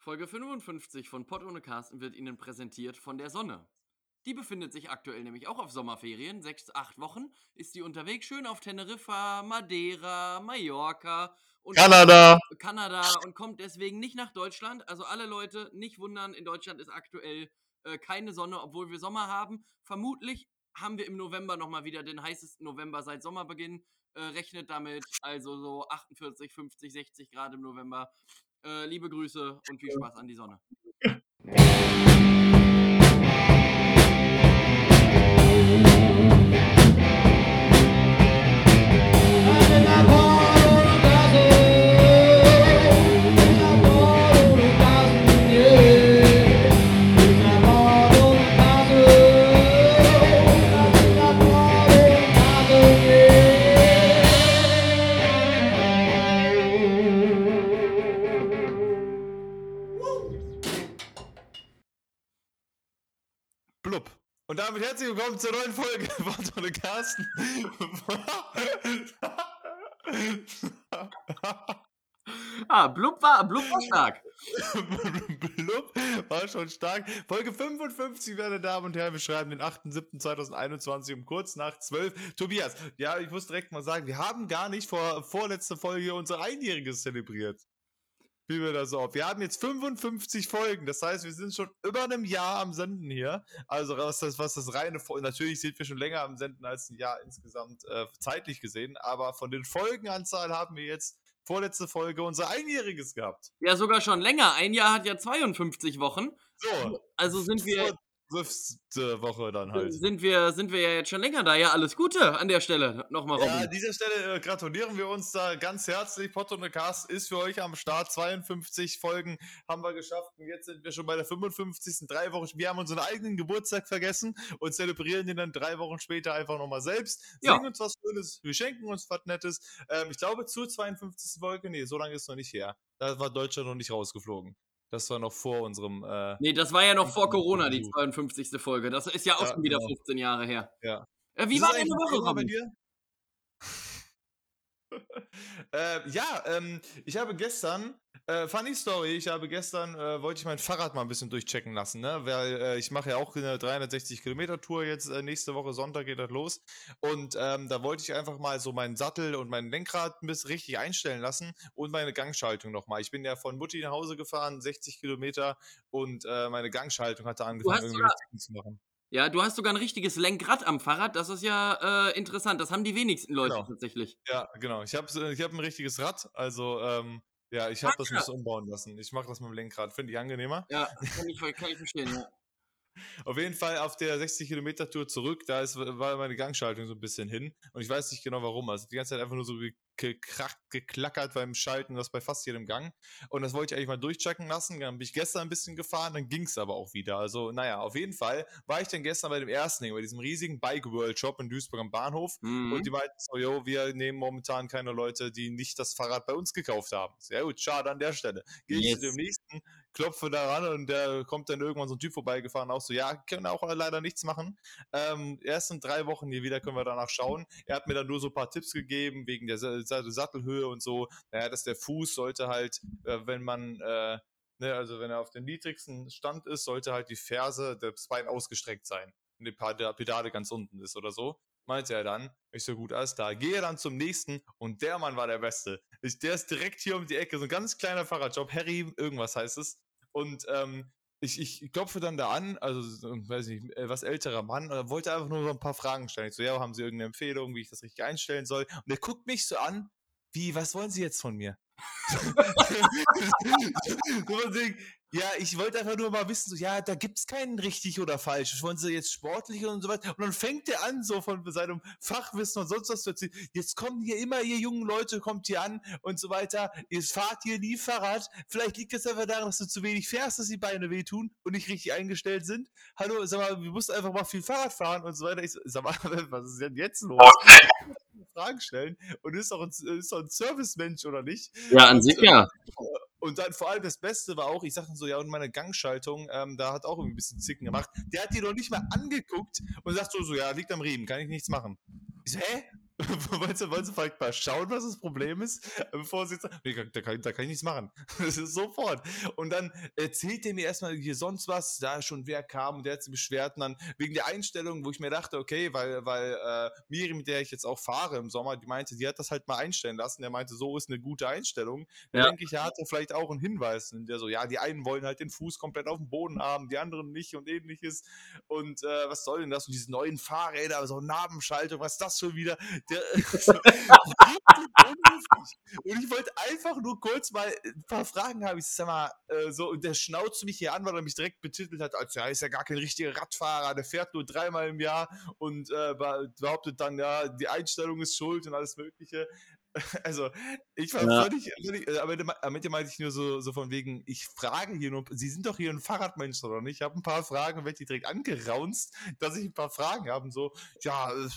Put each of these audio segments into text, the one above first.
Folge 55 von Pott ohne Carsten wird Ihnen präsentiert von der Sonne. Die befindet sich aktuell nämlich auch auf Sommerferien. Sechs, acht Wochen ist die unterwegs. Schön auf Teneriffa, Madeira, Mallorca und Kanada. Kanada und kommt deswegen nicht nach Deutschland. Also alle Leute nicht wundern, in Deutschland ist aktuell äh, keine Sonne, obwohl wir Sommer haben. Vermutlich haben wir im November nochmal wieder den heißesten November seit Sommerbeginn. Äh, rechnet damit also so 48, 50, 60 Grad im November. Äh, liebe Grüße und viel Spaß an die Sonne. Und damit herzlich willkommen zur neuen Folge von Tonne Carsten. Ah, Blub war, Blub war stark. Blub war schon stark. Folge 55, meine Damen und Herren. Wir schreiben den 8.7.2021 um kurz nach 12. Tobias, ja, ich muss direkt mal sagen, wir haben gar nicht vor vorletzter Folge unser Einjähriges zelebriert. Wie wir das auf. Wir haben jetzt 55 Folgen, das heißt, wir sind schon über einem Jahr am Senden hier. Also was das, was das reine, natürlich sind wir schon länger am Senden als ein Jahr insgesamt äh, zeitlich gesehen, aber von den Folgenanzahl haben wir jetzt vorletzte Folge unser Einjähriges gehabt. Ja, sogar schon länger. Ein Jahr hat ja 52 Wochen. So, Also sind wir, fünfte Woche dann halt. sind wir, sind wir ja jetzt schon länger da. Ja, alles Gute an der Stelle. Nochmal, Ja, Robin. an dieser Stelle äh, gratulieren wir uns da ganz herzlich. Potto und Cast ist für euch am Start. 52 Folgen haben wir geschafft und jetzt sind wir schon bei der 55. Drei Wochen. Wir haben unseren eigenen Geburtstag vergessen und zelebrieren den dann drei Wochen später einfach nochmal selbst. Ja. Singen uns was Schönes, wir schenken uns was Nettes. Ähm, ich glaube zur 52. Folge, nee, so lange ist noch nicht her. Da war Deutschland noch nicht rausgeflogen. Das war noch vor unserem. Äh, Nee, das war ja noch vor Corona, die 52. Folge. Das ist ja auch Ja, schon wieder genau. 15 Jahre her. Ja. Äh, wie Ist war deine Woche, Thema bei Robin? dir? äh, ja, ähm, ich habe gestern, äh, funny Story, ich habe gestern, äh, wollte ich mein Fahrrad mal ein bisschen durchchecken lassen, ne? Weil äh, ich mache ja auch eine 360 Kilometer Tour jetzt, äh, nächste Woche Sonntag geht das los. Und ähm, da wollte ich einfach mal so meinen Sattel und mein Lenkrad ein bisschen richtig einstellen lassen und meine Gangschaltung nochmal. Ich bin ja von Mutti nach Hause gefahren, 60 Kilometer und äh, meine Gangschaltung hatte angefangen, irgendwie richtig zu machen. Ja, du hast sogar ein richtiges Lenkrad am Fahrrad. Das ist ja äh, interessant. Das haben die wenigsten Leute Genau. tatsächlich. Ja, genau. Ich habe ich hab ein richtiges Rad, also ähm, ja, ich habe das muss umbauen lassen. Ich mache das mit dem Lenkrad, finde ich angenehmer. Ja, kann ich, kann ich verstehen, ja. Auf jeden Fall auf der 60 Kilometer Tour zurück, da ist, war meine Gangschaltung so ein bisschen hin und ich weiß nicht genau warum. Also die ganze Zeit einfach nur so ge- gekracht, geklackert beim Schalten, das bei fast jedem Gang. Und das wollte ich eigentlich mal durchchecken lassen. Dann bin ich gestern ein bisschen gefahren, dann ging es aber auch wieder. Also naja, auf jeden Fall war ich dann gestern bei dem ersten, bei diesem riesigen Bike World Shop in Duisburg am Bahnhof. Mhm. Und die meinten so, yo, wir nehmen momentan keine Leute, die nicht das Fahrrad bei uns gekauft haben. Sehr gut, schade an der Stelle. Gehe ich zu Yes. dem nächsten, klopfe da ran und der kommt dann irgendwann so ein Typ vorbeigefahren, auch so, ja, können auch leider nichts machen. Ähm, erst in drei Wochen hier wieder können wir danach schauen. Er hat mir dann nur so ein paar Tipps gegeben, wegen der Sa- Sa- Sattelhöhe und so. Naja, dass der Fuß sollte halt, äh, wenn man, äh, ne, also wenn er auf dem niedrigsten Stand ist, sollte halt die Ferse, das Bein ausgestreckt sein. Und die Pedale ganz unten ist oder so meinte er dann. Ich so, gut, alles klar. Gehe dann zum nächsten und der Mann war der Beste. Ich, der ist direkt hier um die Ecke, so ein ganz kleiner Fahrradjob, Harry, irgendwas heißt es. Und ähm, ich, ich klopfe dann da an, also, so, weiß nicht, äh, was älterer Mann, und wollte einfach nur so ein paar Fragen stellen. Ich so, ja, haben Sie irgendeine Empfehlung, wie ich das richtig einstellen soll? Und er guckt mich so an, wie, was wollen Sie jetzt von mir? so von wegen, ja, ich wollte einfach nur mal wissen, so, ja, da gibt's keinen richtig oder falsch. Wollen Sie jetzt sportlich und so weiter? Und dann fängt er an, so von seinem Fachwissen und sonst was zu erzählen. Jetzt kommen hier immer, ihr jungen Leute, kommt hier an und so weiter. Ihr fahrt hier nie Fahrrad. Vielleicht liegt es einfach daran, dass du zu wenig fährst, dass die Beine wehtun und nicht richtig eingestellt sind. Hallo, sag mal, wir mussten einfach mal viel Fahrrad fahren und so weiter. Ich so, sag mal, was ist denn jetzt los? Fragen stellen und ist doch ein, ist doch ein Servicemensch oder nicht? Ja, an sich ja. Und dann vor allem das Beste war auch, ich sagte so, ja, und meine Gangschaltung, ähm, da hat auch irgendwie ein bisschen Zicken gemacht. Der hat die noch nicht mal angeguckt und sagt so, so, ja, liegt am Riemen, kann ich nichts machen. Ich so, hä? wollen, Sie, wollen Sie vielleicht mal schauen, was das Problem ist? Bevor Sie sagen, nee, da, kann, da kann ich nichts machen. Das ist sofort. Und dann erzählt er mir erstmal hier sonst was, da schon wer kam und der hat sich beschwert und dann wegen der Einstellung, wo ich mir dachte, okay, weil, weil äh, Miri, mit der ich jetzt auch fahre im Sommer, die meinte, die hat das halt mal einstellen lassen. Der meinte, so ist eine gute Einstellung. Ja. denke ich, er hatte vielleicht auch einen Hinweis. Der so, ja, die einen wollen halt den Fuß komplett auf dem Boden haben, die anderen nicht und ähnliches. Und äh, was soll denn das? Und diese neuen Fahrräder, so Nabenschaltung, was ist das schon wieder? Der, und ich wollte einfach nur kurz mal ein paar Fragen haben. Ich sag mal, äh, so, und der schnauzt mich hier an, weil er mich direkt betitelt hat, als ja, ist ja gar kein richtiger Radfahrer, der fährt nur dreimal im Jahr und äh, be- behauptet dann, ja, die Einstellung ist schuld und alles Mögliche. Also, ich war Ja. völlig, äh, am Ende, me- am Ende meinte ich nur so, so von wegen, ich frage hier nur, Sie sind doch hier ein Fahrradmensch, oder nicht? Ich habe ein paar Fragen und werde die direkt angeraunzt, dass ich ein paar Fragen habe und so, ja, äh,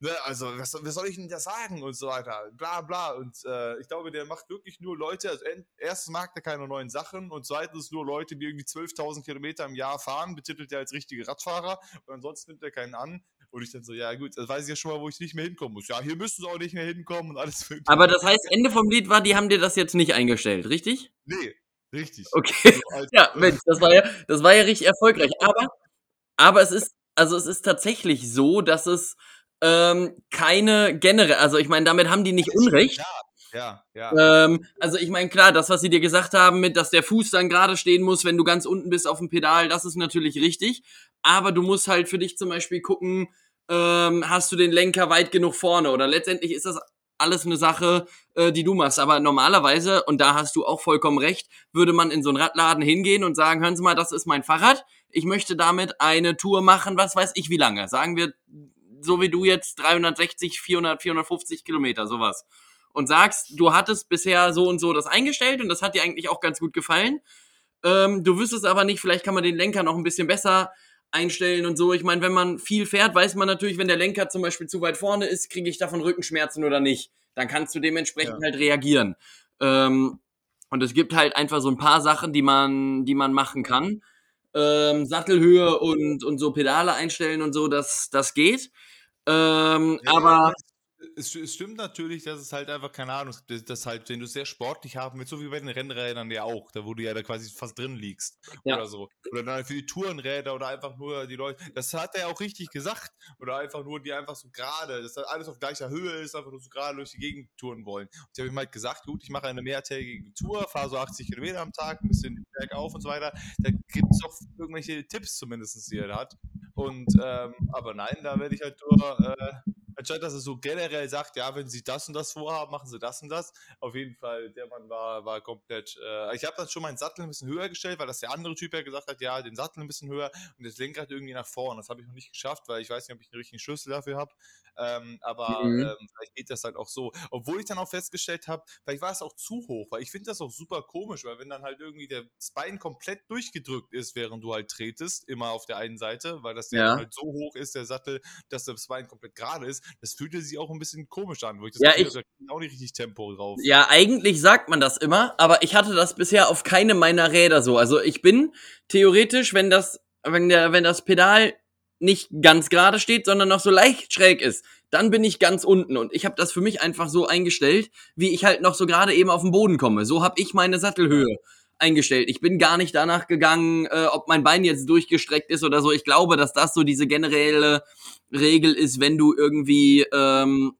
ne, also, was, was soll ich denn da sagen und so weiter, bla bla. Und äh, ich glaube, der macht wirklich nur Leute, also en- erstens mag der keine neuen Sachen und zweitens nur Leute, die irgendwie 12.000 Kilometer im Jahr fahren, betitelt er als richtige Radfahrer und ansonsten nimmt er keinen an. Und ich dann so, ja gut, das weiß ich ja schon mal, wo ich nicht mehr hinkommen muss. Ja, hier müssen sie auch nicht mehr hinkommen und alles. Aber das heißt, Ende vom Lied war, die haben dir das jetzt nicht eingestellt, richtig? Nee, richtig. Okay. So als- Ja, Mensch, das war ja, das war ja richtig erfolgreich. Aber, aber es ist, also es ist tatsächlich so, dass es ähm, keine generell, also ich meine, damit haben die nicht Unrecht. Ja, ja. Ähm, also ich meine, klar, das, was sie dir gesagt haben, mit, dass der Fuß dann gerade stehen muss, wenn du ganz unten bist auf dem Pedal, das ist natürlich richtig. Aber du musst halt für dich zum Beispiel gucken, ähm, hast du den Lenker weit genug vorne? Oder letztendlich ist das alles eine Sache, äh, die du machst. Aber normalerweise, und da hast du auch vollkommen recht, würde man in so einen Radladen hingehen und sagen, hören Sie mal, das ist mein Fahrrad. Ich möchte damit eine Tour machen, was weiß ich wie lange. Sagen wir, so wie du jetzt 360, 400, 450 Kilometer, sowas und sagst, du hattest bisher so und so das eingestellt und das hat dir eigentlich auch ganz gut gefallen. Ähm, du wüsstest aber nicht, vielleicht kann man den Lenker noch ein bisschen besser einstellen und so. Ich meine, wenn man viel fährt, weiß man natürlich, wenn der Lenker zum Beispiel zu weit vorne ist, kriege ich davon Rückenschmerzen oder nicht. Dann kannst du dementsprechend Ja. halt reagieren. Ähm, und es gibt halt einfach so ein paar Sachen, die man, die man machen kann. Ähm, Sattelhöhe und, und so Pedale einstellen und so, das, das geht. Ähm, Ja, aber es, es stimmt natürlich, dass es halt einfach, keine Ahnung, das, das halt, wenn du es sehr sportlich haben willst, so wie bei den Rennrädern ja auch, da wo du ja da quasi fast drin liegst Ja. oder so. Oder dann für die Tourenräder oder einfach nur die Leute, das hat er ja auch richtig gesagt. Oder einfach nur, die einfach so gerade, dass das alles auf gleicher Höhe ist, einfach nur so gerade durch die Gegend touren wollen. Und ich habe ihm halt gesagt, gut, ich mache eine mehrtägige Tour, fahre so 80 Kilometer am Tag, ein bisschen bergauf und so weiter. Da gibt es doch irgendwelche Tipps zumindest, die er da hat. Und, ähm, aber nein, da werde ich halt nur, äh, anstatt dass er so generell sagt, ja, wenn sie das und das vorhaben, machen sie das und das. Auf jeden Fall, der Mann war, war komplett. Äh, ich habe dann schon meinen Sattel ein bisschen höher gestellt, weil das der andere Typ ja gesagt hat, ja, den Sattel ein bisschen höher und das Lenkrad irgendwie nach vorne. Das habe ich noch nicht geschafft, weil ich weiß nicht, ob ich einen richtigen Schlüssel dafür habe. Ähm, aber Mhm. ähm, vielleicht geht das halt auch so. Obwohl ich dann auch festgestellt habe, vielleicht war es auch zu hoch, weil ich finde das auch super komisch, weil wenn dann halt irgendwie der, das Bein komplett durchgedrückt ist, während du halt tretest, immer auf der einen Seite, weil das ja, halt so hoch ist, der Sattel, dass das Bein komplett gerade ist, das fühlte sich auch ein bisschen komisch an, wo ich das Ja, Gefühl ich- da auch nicht richtig Tempo drauf. Ja, eigentlich sagt man das immer, aber ich hatte das bisher auf keine meiner Räder so. Also ich bin theoretisch, wenn das, wenn der, wenn das Pedal nicht ganz gerade steht, sondern noch so leicht schräg ist, dann bin ich ganz unten und ich habe das für mich einfach so eingestellt, wie ich halt noch so gerade eben auf den Boden komme. So habe ich meine Sattelhöhe eingestellt. Ich bin gar nicht danach gegangen, äh, ob mein Bein jetzt durchgestreckt ist oder so. Ich glaube, dass das so diese generelle Regel ist, wenn du irgendwie ähm,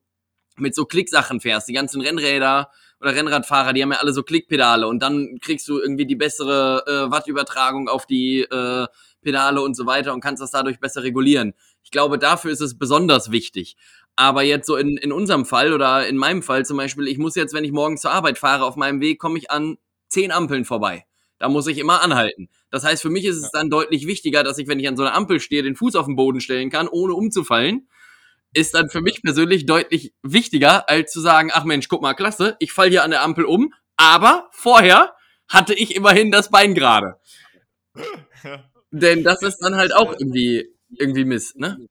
mit so Klicksachen fährst. Die ganzen Rennräder oder Rennradfahrer, die haben ja alle so Klickpedale und dann kriegst du irgendwie die bessere äh, Wattübertragung auf die äh, Pedale und so weiter und kannst das dadurch besser regulieren. Ich glaube, dafür ist es besonders wichtig. Aber jetzt so in, in unserem Fall oder in meinem Fall zum Beispiel, ich muss jetzt, wenn ich morgens zur Arbeit fahre, auf meinem Weg komme ich an zehn Ampeln vorbei. Da muss ich immer anhalten. Das heißt, für mich ist es dann deutlich wichtiger, dass ich, wenn ich an so einer Ampel stehe, den Fuß auf den Boden stellen kann, ohne umzufallen. Ist dann für mich persönlich deutlich wichtiger, als zu sagen, ach Mensch, guck mal, klasse, ich fall hier an der Ampel um, aber vorher hatte ich immerhin das Bein gerade. Denn das ist dann halt auch irgendwie, irgendwie Mist, ne?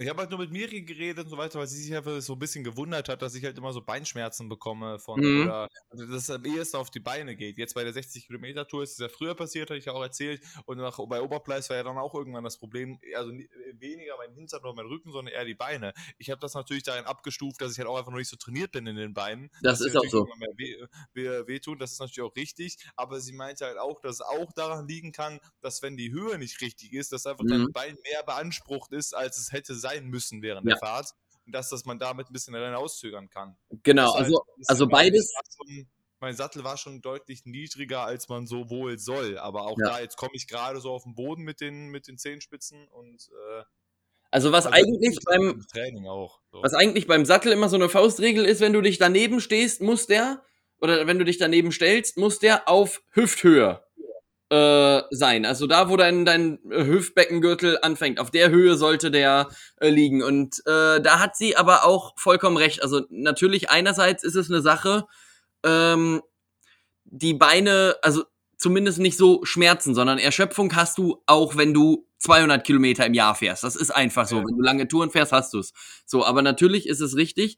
Ich habe halt nur mit Miri geredet und so weiter, weil sie sich einfach so ein bisschen gewundert hat, dass ich halt immer so Beinschmerzen bekomme von Mhm. oder also dass es am ehesten auf die Beine geht. Jetzt bei der 60 Kilometer Tour ist es ja früher passiert, hatte ich ja auch erzählt. Und nach, bei Oberpleis war ja dann auch irgendwann das Problem, also ni- weniger mein Hintern oder mein Rücken, sondern eher die Beine. Ich habe das natürlich darin abgestuft, dass ich halt auch einfach noch nicht so trainiert bin in den Beinen. Das ist auch natürlich so. Mehr weh, weh, wehtun, das ist natürlich auch richtig. Aber sie meinte halt auch, dass es auch daran liegen kann, dass wenn die Höhe nicht richtig ist, dass einfach dein Mhm. Bein mehr beansprucht ist, als es hätte sein müssen während Ja. der Fahrt. Und dass, dass man damit ein bisschen daran auszögern kann. Genau, Das also, halt also beides, schon- Mein Sattel war schon deutlich niedriger, als man so wohl soll. Aber auch Ja. da, jetzt komme ich gerade so auf den Boden mit den, mit den Zehenspitzen und äh, also was also eigentlich ich- beim, im Training auch. So. Was eigentlich beim Sattel immer so eine Faustregel ist, wenn du dich daneben stehst, muss der, oder wenn du dich daneben stellst, muss der auf Hüfthöhe äh, sein. Also da, wo dein, dein Hüftbeckengürtel anfängt, auf der Höhe sollte der äh, liegen. Und äh, da hat sie aber auch vollkommen recht. Also natürlich einerseits ist es eine Sache, ähm, die Beine, also zumindest nicht so Schmerzen, sondern Erschöpfung hast du auch, wenn du 200 Kilometer im Jahr fährst. Das ist einfach so. Ja. Wenn du lange Touren fährst, hast du es. So, aber natürlich ist es richtig,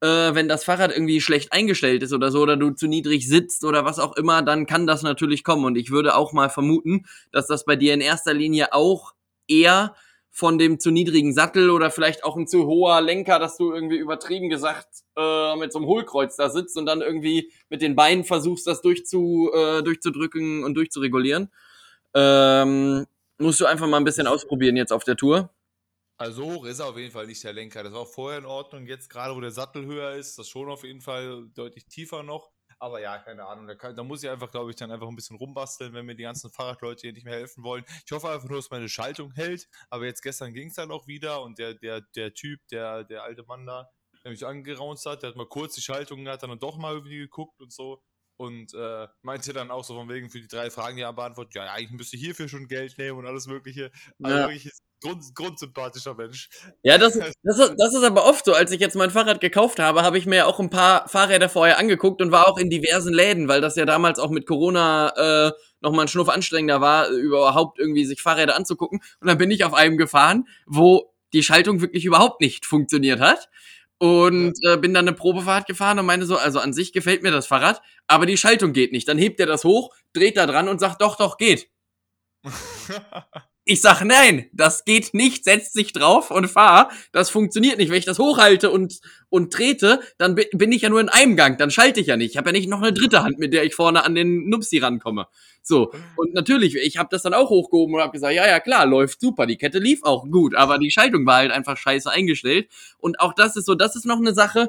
äh, wenn das Fahrrad irgendwie schlecht eingestellt ist oder so, oder du zu niedrig sitzt oder was auch immer, dann kann das natürlich kommen. Und ich würde auch mal vermuten, dass das bei dir in erster Linie auch eher von dem zu niedrigen Sattel oder vielleicht auch ein zu hoher Lenker, dass du irgendwie übertrieben gesagt äh, mit so einem Hohlkreuz da sitzt und dann irgendwie mit den Beinen versuchst, das durchzu, äh, durchzudrücken und durchzuregulieren. Ähm, musst du einfach mal ein bisschen ausprobieren jetzt auf der Tour. Also hoch ist er auf jeden Fall nicht der Lenker. Das war auch vorher in Ordnung. Jetzt gerade, wo der Sattel höher ist, das schon auf jeden Fall deutlich tiefer noch. Aber ja, keine Ahnung. Da, kann, da muss ich einfach, glaube ich, dann einfach ein bisschen rumbasteln, wenn mir die ganzen Fahrradleute hier nicht mehr helfen wollen. Ich hoffe einfach nur, dass meine Schaltung hält. Aber jetzt gestern ging es dann auch wieder und der, der, der Typ, der, der alte Mann da, der mich angeraunzt hat, der hat mal kurz die Schaltung, hat dann doch mal irgendwie geguckt und so. Und äh, meinte dann auch so von wegen für die drei Fragen, die er beantwortet, ja, eigentlich müsste ich hierfür schon Geld nehmen und alles Mögliche. Also Ja. wirklich Grund, grundsympathischer Mensch. Ja, das, das, ist, das ist aber oft so. Als ich jetzt mein Fahrrad gekauft habe, habe ich mir ja auch ein paar Fahrräder vorher angeguckt und war auch in diversen Läden, weil das ja damals auch mit Corona äh, nochmal ein Schnuff anstrengender war, überhaupt irgendwie sich Fahrräder anzugucken. Und dann bin ich auf einem gefahren, wo die Schaltung wirklich überhaupt nicht funktioniert hat. Und äh, bin dann eine Probefahrt gefahren und meinte so, also an sich gefällt mir das Fahrrad, aber die Schaltung geht nicht. Dann hebt er das hoch, dreht da dran und sagt, doch, doch, geht. Ich sag, nein, das geht nicht, setz dich drauf und fahr. Das funktioniert nicht. Wenn ich das hochhalte und, und trete, dann bi- bin ich ja nur in einem Gang, dann schalte ich ja nicht. Ich habe ja nicht noch eine dritte Hand, mit der ich vorne an den Nupsi rankomme. So, und natürlich, ich habe das dann auch hochgehoben und habe gesagt, ja, ja, klar, läuft super, die Kette lief auch gut, aber die Schaltung war halt einfach scheiße eingestellt. Und auch das ist so, das ist noch eine Sache,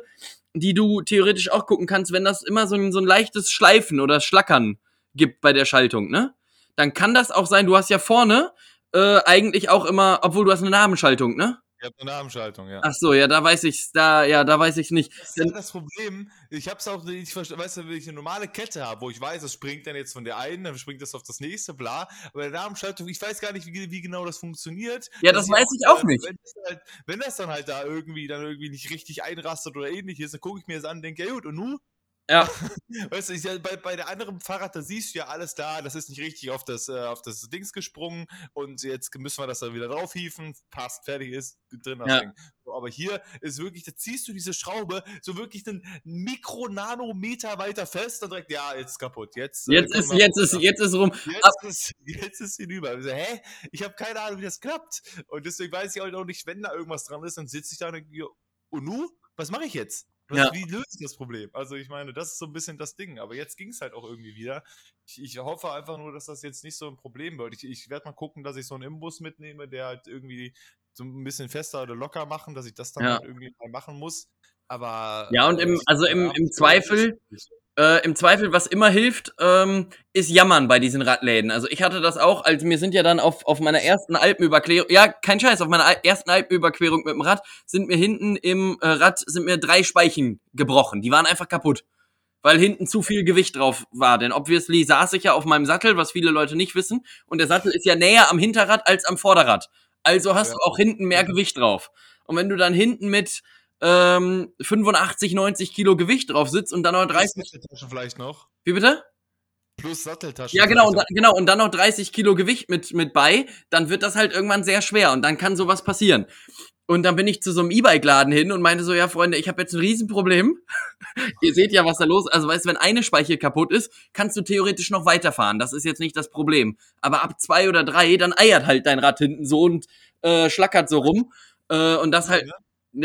die du theoretisch auch gucken kannst, wenn das immer so ein, so ein leichtes Schleifen oder Schlackern gibt bei der Schaltung, ne? Dann kann das auch sein, du hast ja vorne äh, eigentlich auch immer, obwohl du hast eine Nabenschaltung, ne? Ich habe eine Namenschaltung, ja. Ach so, ja, da weiß ich's, da, ja, da weiß ich's nicht. Das ist ja das Problem. Ich habe es auch nicht verstanden. Weißt du, wenn ich eine normale Kette habe, wo ich weiß, es springt dann jetzt von der einen, dann springt das auf das nächste, bla. Aber der Namenschaltung, ich weiß gar nicht, wie, wie genau das funktioniert. Ja, das Dass weiß ich auch äh, nicht. Wenn das, halt, wenn das dann halt da irgendwie dann irgendwie nicht richtig einrastet oder ähnliches, dann gucke ich mir das an und denke, ja gut, und nu? Ja. Weißt du, ich, ja, bei, bei der anderen Fahrrad, da siehst du ja alles da, das ist nicht richtig auf das, äh, auf das Dings gesprungen und jetzt müssen wir das dann wieder draufhieven, passt, fertig ist, drin das Ja. Ding. So, aber hier ist wirklich, da ziehst du diese Schraube so wirklich einen Mikronanometer weiter fest und direkt, ja, jetzt ist kaputt. Jetzt, äh, Jetzt können ist, jetzt ist, jetzt ist rum. Jetzt ist, jetzt ist hinüber. Ich so, hä? Ich habe keine Ahnung, wie das klappt. Und deswegen weiß ich auch nicht, wenn da irgendwas dran ist, dann sitze ich da und denke, und nu? Was mache ich jetzt? Was, Ja. Wie löse ich das Problem? Also ich meine, das ist so ein bisschen das Ding. Aber jetzt ging es halt auch irgendwie wieder. Ich, ich hoffe einfach nur, dass das jetzt nicht so ein Problem wird. Ich, ich werde mal gucken, dass ich so einen Imbus mitnehme, der halt irgendwie so ein bisschen fester oder locker machen, dass ich das dann Ja. halt irgendwie mal machen muss. Aber Ja, und im- äh, also im- ja, im Zweifel- Äh, Im Zweifel, was immer hilft, ähm, ist Jammern bei diesen Radläden. Also ich hatte das auch, als mir sind ja dann auf, auf meiner ersten Alpenüberquerung, ja, kein Scheiß, auf meiner Al- ersten Alpenüberquerung mit dem Rad sind mir hinten im äh, Rad sind mir drei Speichen gebrochen. Die waren einfach kaputt. Weil hinten zu viel Gewicht drauf war. Denn obviously saß ich ja auf meinem Sattel, was viele Leute nicht wissen. Und der Sattel ist ja näher am Hinterrad als am Vorderrad. Also hast Ja. du auch hinten mehr Gewicht drauf. Und wenn du dann hinten mit ähm, 85, 90 Kilo Gewicht drauf sitzt und dann noch 30 Satteltaschen vielleicht noch. wie bitte? Plus Satteltaschen. Ja, genau, und, genau, und dann noch 30 Kilo Gewicht mit, mit bei, dann wird das halt irgendwann sehr schwer und dann kann sowas passieren. Und dann bin ich zu so einem E-Bike-Laden hin und meinte so, ja, Freunde, ich habe jetzt ein Riesenproblem. Ihr seht ja, was da los ist. Also, weißt du, wenn eine Speiche kaputt ist, kannst du theoretisch noch weiterfahren. Das ist jetzt nicht das Problem. Aber ab zwei oder drei, dann eiert halt dein Rad hinten so und äh, schlackert so rum. Äh, und das halt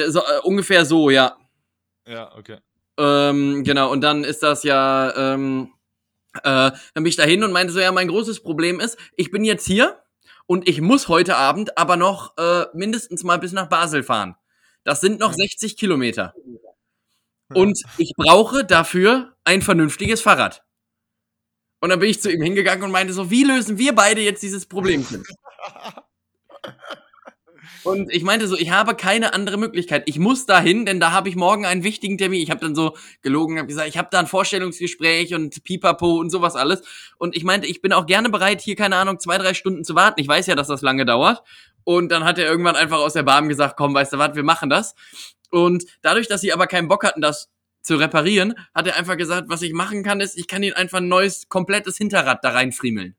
so, äh, ungefähr so, ja. Ja, okay. Ähm, genau, und dann ist das ja, ähm, äh, dann bin ich dahin und meinte so, ja, mein großes Problem ist, ich bin jetzt hier und ich muss heute Abend aber noch äh, mindestens mal bis nach Basel fahren. Das sind noch 60 Kilometer. Und ich brauche dafür ein vernünftiges Fahrrad. Und dann bin ich zu ihm hingegangen und meinte so, wie lösen wir beide jetzt dieses Problem? Und ich meinte so, ich habe keine andere Möglichkeit. Ich muss dahin, denn da habe ich morgen einen wichtigen Termin. Ich habe dann so gelogen, habe gesagt, ich habe da ein Vorstellungsgespräch und Pipapo und sowas alles. Und ich meinte, ich bin auch gerne bereit, hier keine Ahnung zwei drei Stunden zu warten. Ich weiß ja, dass das lange dauert. Und dann hat er irgendwann einfach aus der Bahn gesagt, komm, weißt du was, wir machen das. Und dadurch, dass sie aber keinen Bock hatten, das zu reparieren, hat er einfach gesagt, was ich machen kann, ist, ich kann ihn einfach ein neues, komplettes Hinterrad da reinfriemeln.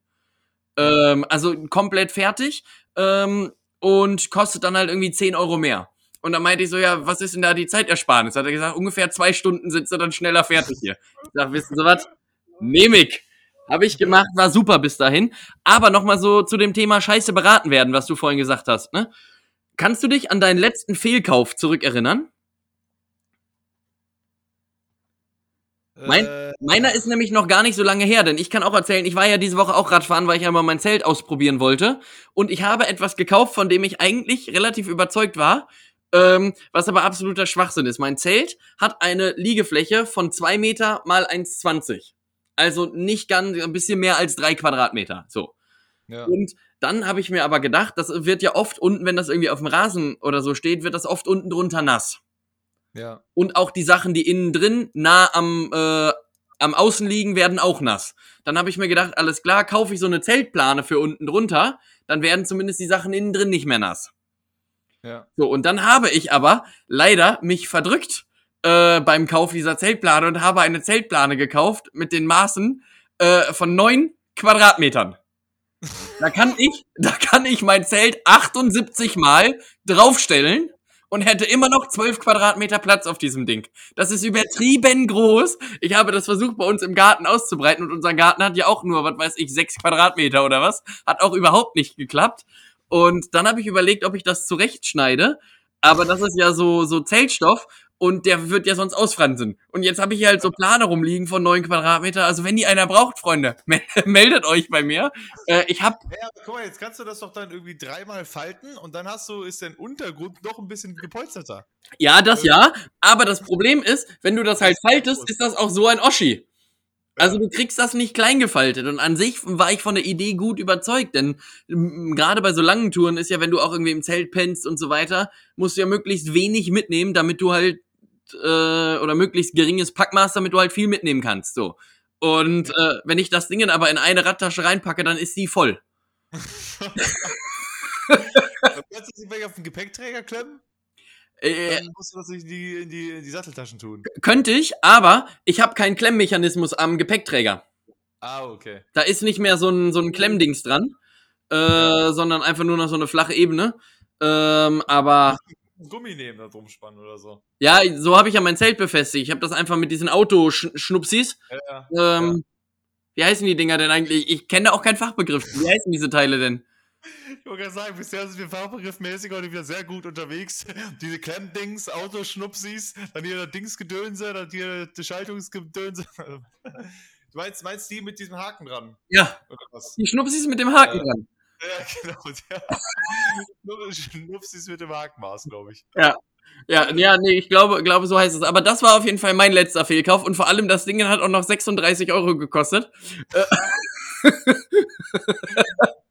Ähm, also komplett fertig. Ähm, und kostet dann halt irgendwie 10 Euro mehr. Und dann meinte ich so, ja, was ist denn da die Zeitersparnis? Hat er gesagt, ungefähr zwei Stunden sind sie dann schneller fertig hier. Ich sag, wissen Sie was? Nehm ich. Habe ich gemacht, war super bis dahin. Aber nochmal so zu dem Thema Scheiße beraten werden, was du vorhin gesagt hast. Ne? Kannst du dich an deinen letzten Fehlkauf zurückerinnern? Mein, Äh, meiner ist nämlich noch gar nicht so lange her, denn ich kann auch erzählen, ich war ja diese Woche auch Radfahren, weil ich einmal mein Zelt ausprobieren wollte. Und ich habe etwas gekauft, von dem ich eigentlich relativ überzeugt war, ähm, was aber absoluter Schwachsinn ist. Mein Zelt hat eine Liegefläche von zwei Meter mal 1,20. Also nicht ganz, ein bisschen mehr als drei Quadratmeter. So. ja. Und dann habe ich mir aber gedacht, das wird ja oft unten, wenn das irgendwie auf dem Rasen oder so steht, wird das oft unten drunter nass ja. und auch die Sachen, die innen drin nah am, äh, am Außen liegen, werden auch nass. Dann habe ich mir gedacht, alles klar, kaufe ich so eine Zeltplane für unten drunter, dann werden zumindest die Sachen innen drin nicht mehr nass. Ja. So, und dann habe ich aber leider mich verdrückt äh, beim Kauf dieser Zeltplane und habe eine Zeltplane gekauft mit den Maßen äh, von neun Quadratmetern. Da kann ich, da kann ich mein Zelt 78 Mal draufstellen und hätte immer noch 12 Quadratmeter Platz auf diesem Ding. Das ist übertrieben groß. Ich habe das versucht bei uns im Garten auszubreiten und unser Garten hat ja auch nur, was weiß ich, 6 Quadratmeter oder was. Hat auch überhaupt nicht geklappt. Und dann habe ich überlegt, ob ich das zurechtschneide. Aber das ist ja so, so Zeltstoff und der wird ja sonst ausfransen. Und jetzt habe ich hier halt so Plane rumliegen von 9 Quadratmeter. Also wenn die einer braucht, Freunde, meldet euch bei mir. Äh, ich habe Ja, guck mal, jetzt kannst du das doch dann irgendwie dreimal falten und dann hast du, ist dein Untergrund noch ein bisschen gepolsterter. Ja, das ja. Aber das Problem ist, wenn du das halt faltest, ist das auch so ein Oschi. Also du kriegst das nicht klein gefaltet. Und an sich war ich von der Idee gut überzeugt, denn gerade bei so langen Touren ist ja, wenn du auch irgendwie im Zelt pennst und so weiter, musst du ja möglichst wenig mitnehmen, damit du halt äh, oder möglichst geringes Packmaß, damit du halt viel mitnehmen kannst. So. Und äh, wenn ich das Ding aber in eine Radtasche reinpacke, dann ist die voll. Kannst du sie vielleicht auf den Gepäckträger klemmen, Äh, dann musst du das in die, in die, in die Satteltaschen tun. könnte ich, aber ich habe keinen Klemmmechanismus am Gepäckträger. Ah, okay. Da ist nicht mehr so ein, so ein Klemmdings dran, äh, sondern einfach nur noch so eine flache Ebene. Ähm, aber Gummi nehmen, da drum spannen oder so. ja, so habe ich ja mein Zelt befestigt. Ich habe das einfach mit diesen Autoschnupsis. Ja, ja. Ähm, Wie heißen die Dinger denn eigentlich? Ich kenne da auch keinen Fachbegriff. Wie heißen diese Teile denn? Ich wollte gerade sagen, bisher sind wir fachbegriffmäßig heute wieder sehr gut unterwegs. Diese Klemmdings, Autoschnupsis, dann hier Dingsgedönse, dann hier das Schaltungsgedönse. Du meinst, meinst die mit diesem Haken dran? Ja, die Schnupsis mit dem Haken Äh, dran. Ja, genau. Ja. Schnupsis mit dem Hakenmaß, glaube ich. Ja, ja, nee, ich glaube, glaube, so heißt es. Aber das war auf jeden Fall mein letzter Fehlkauf und vor allem das Ding hat auch noch 36 Euro gekostet.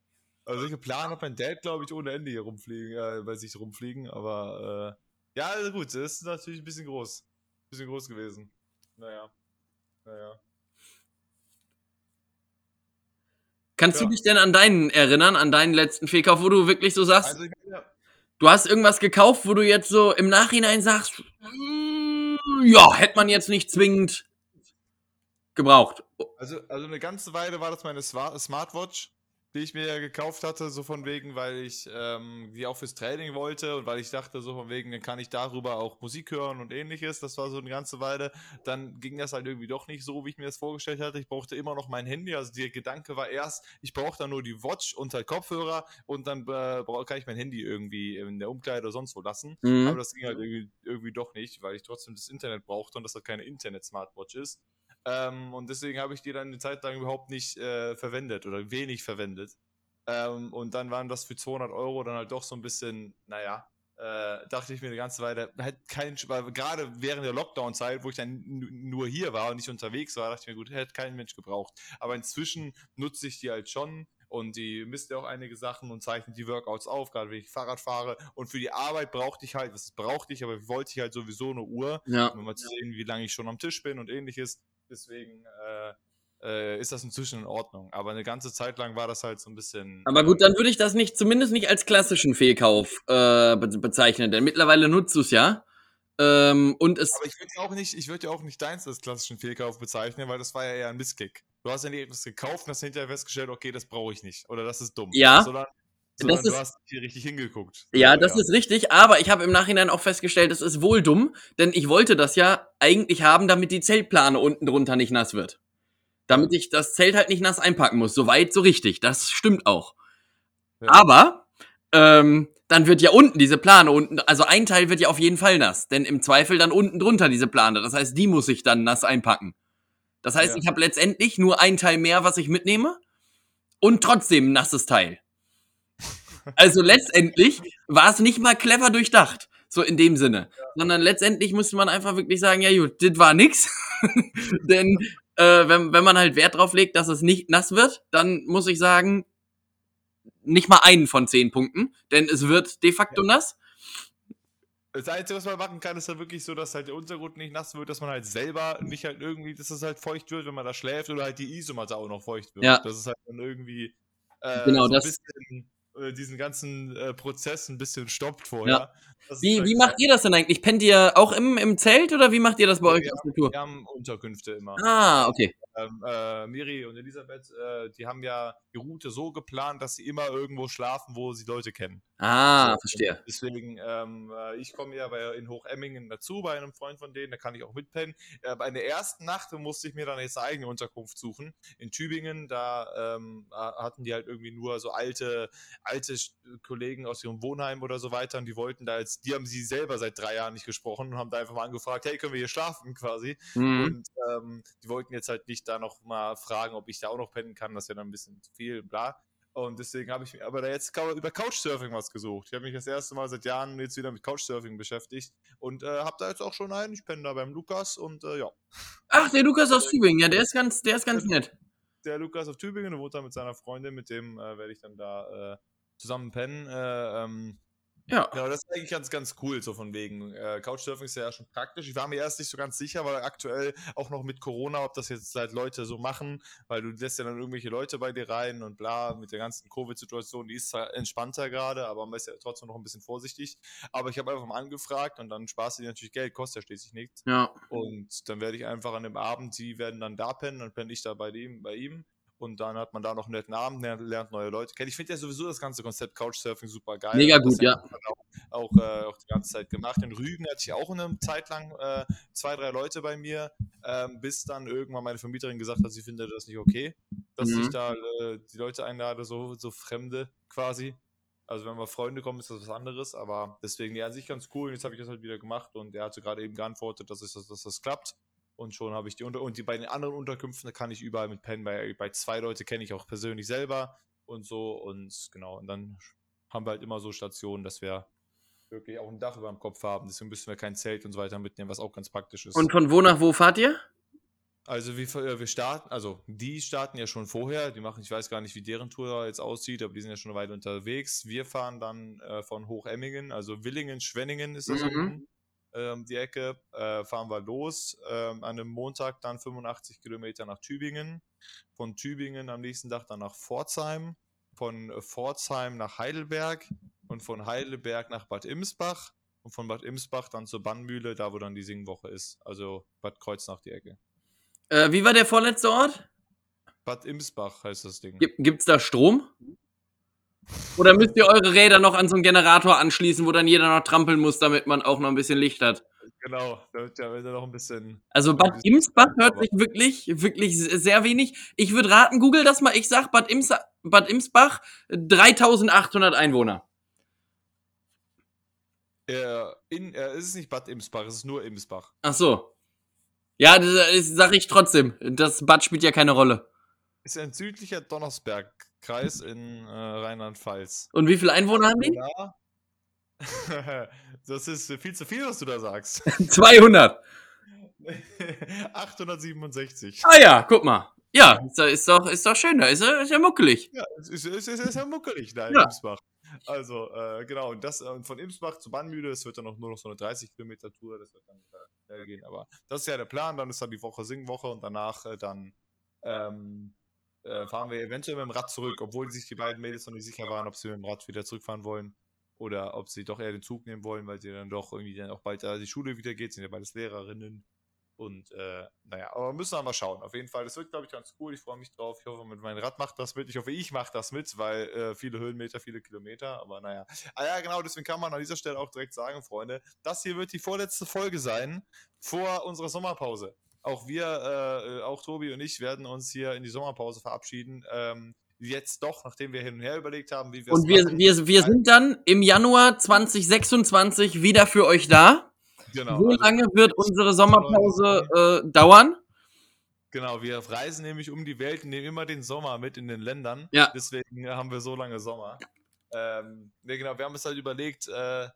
Also solche Plan hat mein Dad, glaube ich, ohne Ende hier rumfliegen, äh, bei sich rumfliegen, aber äh, ja, also gut, das ist natürlich ein bisschen groß. Ein bisschen groß gewesen. Naja. Naja. Kannst Ja. du dich denn an deinen erinnern, an deinen letzten Fehlkauf, wo du wirklich so sagst, Also, ja, du hast irgendwas gekauft, wo du jetzt so im Nachhinein sagst, "Mm, ja, hätte man jetzt nicht zwingend gebraucht. also, also eine ganze Weile war das meine Smartwatch. Die ich mir gekauft hatte, so von wegen, weil ich ähm, die auch fürs Training wollte und weil ich dachte, so von wegen, dann kann ich darüber auch Musik hören und ähnliches. Das war so eine ganze Weile. Dann ging das halt irgendwie doch nicht so, wie ich mir das vorgestellt hatte. Ich brauchte immer noch mein Handy. Also der Gedanke war erst, ich brauche dann nur die Watch und halt Kopfhörer und dann äh, kann ich mein Handy irgendwie in der Umkleide oder sonst wo lassen. Mhm. Aber das ging halt irgendwie, irgendwie doch nicht, weil ich trotzdem das Internet brauchte und das halt keine Internet-Smartwatch ist. Ähm, und deswegen habe ich die dann eine Zeit lang überhaupt nicht äh, verwendet oder wenig verwendet. Ähm, und dann waren das für 200 Euro dann halt doch so ein bisschen, naja, äh, dachte ich mir eine ganze Weile, halt kein, weil gerade während der Lockdown-Zeit, wo ich dann nur hier war und nicht unterwegs war, dachte ich mir, gut, hätte kein Mensch gebraucht. Aber inzwischen nutze ich die halt schon und die misst ja auch einige Sachen und zeichnet die Workouts auf, gerade wenn ich Fahrrad fahre. Und für die Arbeit brauchte ich halt, was brauchte ich, aber wollte ich halt sowieso eine Uhr, ja. um mal zu sehen, wie lange ich schon am Tisch bin und ähnliches. Deswegen äh, äh, ist das inzwischen in Ordnung. Aber eine ganze Zeit lang war das halt so ein bisschen. Aber gut, dann würde ich das nicht, zumindest nicht als klassischen Fehlkauf äh, be bezeichnen, denn mittlerweile nutzt du es ja. Ähm, und es Aber ich würde ja auch nicht, ich würde ja auch nicht deins als klassischen Fehlkauf bezeichnen, weil das war ja eher ein Misskick. Du hast ja nicht etwas gekauft und hast hinterher festgestellt, okay, das brauche ich nicht. Oder das ist dumm. Ja. Sondern das du hast hier richtig hingeguckt. Ja, das ja. ist richtig, aber ich habe im Nachhinein auch festgestellt, es ist wohl dumm, denn ich wollte das ja eigentlich haben, damit die Zeltplane unten drunter nicht nass wird. Damit ich das Zelt halt nicht nass einpacken muss. Soweit, so richtig. Das stimmt auch. Ja. Aber ähm, dann wird ja unten diese Plane unten, also ein Teil wird ja auf jeden Fall nass, denn im Zweifel dann unten drunter diese Plane. Das heißt, die muss ich dann nass einpacken. Das heißt, ja. ich habe letztendlich nur ein Teil mehr, was ich mitnehme und trotzdem ein nasses Teil. Also letztendlich war es nicht mal clever durchdacht, so in dem Sinne. Ja. Sondern letztendlich musste man einfach wirklich sagen, ja gut, das war nix. Denn äh, wenn, wenn man halt Wert drauf legt, dass es nicht nass wird, dann muss ich sagen, nicht mal einen von zehn Punkten, denn es wird de facto ja. nass. Das Einzige, was man machen kann, ist halt wirklich so, dass halt der Untergrund nicht nass wird, dass man halt selber nicht halt irgendwie, dass es halt feucht wird, wenn man da schläft oder halt die Isomatte auch noch feucht wird. Ja. Das ist halt dann irgendwie äh, genau, so ein das, bisschen äh, diesen ganzen äh, Prozess ein bisschen stoppt vorher. Ja. Wie, halt wie macht ihr das denn eigentlich? Pennt ihr auch im, im Zelt oder wie macht ihr das bei ja, euch auf der Tour? Wir haben Unterkünfte immer. Ah, okay. Ähm, äh, Miri und Elisabeth, äh, die haben ja die Route so geplant, dass sie immer irgendwo schlafen, wo sie Leute kennen. Ah, so, verstehe. Deswegen, ähm, äh, ich komme ja bei, in Hochemmingen dazu, bei einem Freund von denen, da kann ich auch mitpennen. Äh, bei der ersten Nacht musste ich mir dann jetzt eine eigene Unterkunft suchen. In Tübingen, da ähm, hatten die halt irgendwie nur so alte, alte Kollegen aus ihrem Wohnheim oder so weiter und die wollten da jetzt, die haben sie selber seit drei Jahren nicht gesprochen und haben da einfach mal angefragt, hey, können wir hier schlafen quasi? Mhm. Und ähm, die wollten jetzt halt nicht da noch mal fragen, ob ich da auch noch pennen kann, das ist ja dann ein bisschen zu viel, bla. Und deswegen habe ich mir aber da jetzt über Couchsurfing was gesucht. Ich habe mich das erste Mal seit Jahren jetzt wieder mit Couchsurfing beschäftigt und äh, habe da jetzt auch schon einen. Ich penne da beim Lukas und äh, ja. Ach, der Lukas aus Tübingen, ja, der ist ganz, der ist ganz nett. Der Lukas aus Tübingen, der wohnt da mit seiner Freundin, mit dem äh, werde ich dann da äh, zusammen pennen. Äh, ähm, ja. Ja, das ist eigentlich ganz, ganz cool, so von wegen. Äh, Couchsurfing ist ja schon praktisch. Ich war mir erst nicht so ganz sicher, weil aktuell auch noch mit Corona, ob das jetzt halt Leute so machen, weil du lässt ja dann irgendwelche Leute bei dir rein und bla, mit der ganzen Covid-Situation, die ist zwar entspannter gerade, aber man ist ja trotzdem noch ein bisschen vorsichtig. Aber ich habe einfach mal angefragt und dann sparst du dir natürlich Geld, kostet ja schließlich nichts. Ja. Und dann werde ich einfach an dem Abend, sie werden dann da pennen, dann penne ich da bei ihm, bei ihm und dann hat man da noch einen netten Abend, lernt, lernt neue Leute kennen. Ich finde ja sowieso das ganze Konzept Couchsurfing super geil. Mega gut, ja. Auch, auch, äh, auch, die ganze Zeit gemacht. In Rügen hatte ich auch eine Zeit lang äh, zwei, drei Leute bei mir, ähm, bis dann irgendwann meine Vermieterin gesagt hat, sie findet das nicht okay, dass mhm. ich da äh, die Leute einlade, so, so Fremde quasi. Also wenn mal Freunde kommen, ist das was anderes, aber deswegen, ja, an sich ganz cool. Und jetzt habe ich das halt wieder gemacht und er hatte gerade eben geantwortet, dass, es, dass das klappt und schon habe ich die Unter und die bei den anderen Unterkünften kann ich überall mit pennen. Bei, bei zwei Leute kenne ich auch persönlich selber und so und genau. Und dann haben wir halt immer so Stationen, dass wir wirklich auch ein Dach über dem Kopf haben. Deswegen müssen wir kein Zelt und so weiter mitnehmen, was auch ganz praktisch ist. Und von wo nach wo fahrt ihr? Also wir, äh, wir starten, also die starten ja schon vorher, die machen, ich weiß gar nicht, wie deren Tour jetzt aussieht, aber die sind ja schon weit unterwegs. Wir fahren dann äh, von Hochemmingen, also Willingen, Schwenningen ist das mhm. unten, ähm, die Ecke, äh, fahren wir los. Ähm, an einem Montag dann 85 Kilometer nach Tübingen. Von Tübingen am nächsten Tag dann nach Pforzheim. Von äh, Pforzheim nach Heidelberg. Und von Heidelberg nach Bad Imsbach. Und von Bad Imsbach dann zur Bannmühle, da wo dann die Singwoche ist. Also Bad Kreuznach die Ecke. Äh, wie war der vorletzte Ort? Bad Imsbach heißt das Ding. Gibt, gibt's da Strom? Oder müsst ihr eure Räder noch an so einen Generator anschließen, wo dann jeder noch trampeln muss, damit man auch noch ein bisschen Licht hat? Genau, da wird ja noch ein bisschen. Also Bad Imsbach hört sich wirklich, wirklich sehr wenig. Ich würde raten, google das mal. Ich sag Bad, Ims Bad Imsbach 3800 Einwohner. In, äh, es ist nicht Bad Imsbach, es ist nur Imsbach. Ach so. Ja, das, das sage ich trotzdem. Das Bad spielt ja keine Rolle. Ist ein südlicher Donnersberg-Kreis in äh, Rheinland-Pfalz. Und wie viele Einwohner haben die? Ja. das ist viel zu viel, was du da sagst. 200. 867. Ah ja, guck mal. Ja, ist, ist, doch, ist doch schön, da ist, ist ja muckelig. Ja, ist, ist, ist, ist ja muckelig da in Ja. Imsbach. Also, äh, genau, und das äh, von Imsbach zu Bannmühle, es wird dann noch, nur noch so eine 30 Kilometer Tour, das wird dann äh, schnell gehen, aber das ist ja der Plan, dann ist dann die Woche Singwoche und danach äh, dann ähm, äh, fahren wir eventuell mit dem Rad zurück, obwohl sich die beiden Mädels noch nicht sicher waren, ob sie mit dem Rad wieder zurückfahren wollen oder ob sie doch eher den Zug nehmen wollen, weil sie dann doch irgendwie dann auch bald äh, die Schule wieder geht, sind ja beides Lehrerinnen. Und äh, naja, aber müssen wir mal schauen. Auf jeden Fall, das wird, glaube ich, ganz cool. Ich freue mich drauf. Ich hoffe, meinem Rad macht das mit. Ich hoffe, ich mache das mit, weil äh, viele Höhenmeter, viele Kilometer. Aber naja. Ah ja, genau, deswegen kann man an dieser Stelle auch direkt sagen, Freunde, das hier wird die vorletzte Folge sein vor unserer Sommerpause. Auch wir, äh, äh, auch Tobi und ich werden uns hier in die Sommerpause verabschieden. Ähm, jetzt doch, nachdem wir hin und her überlegt haben, wie wir es Und wir, machen. wir, wir sind dann im Januar 2026 wieder für euch da. Genau, Wie also- lange wird unsere Sommerpause äh, dauern? Genau, wir reisen nämlich um die Welt und nehmen immer den Sommer mit in den Ländern. Ja. Deswegen haben wir so lange Sommer. Ähm, ne, genau, wir haben uns halt überlegt, äh,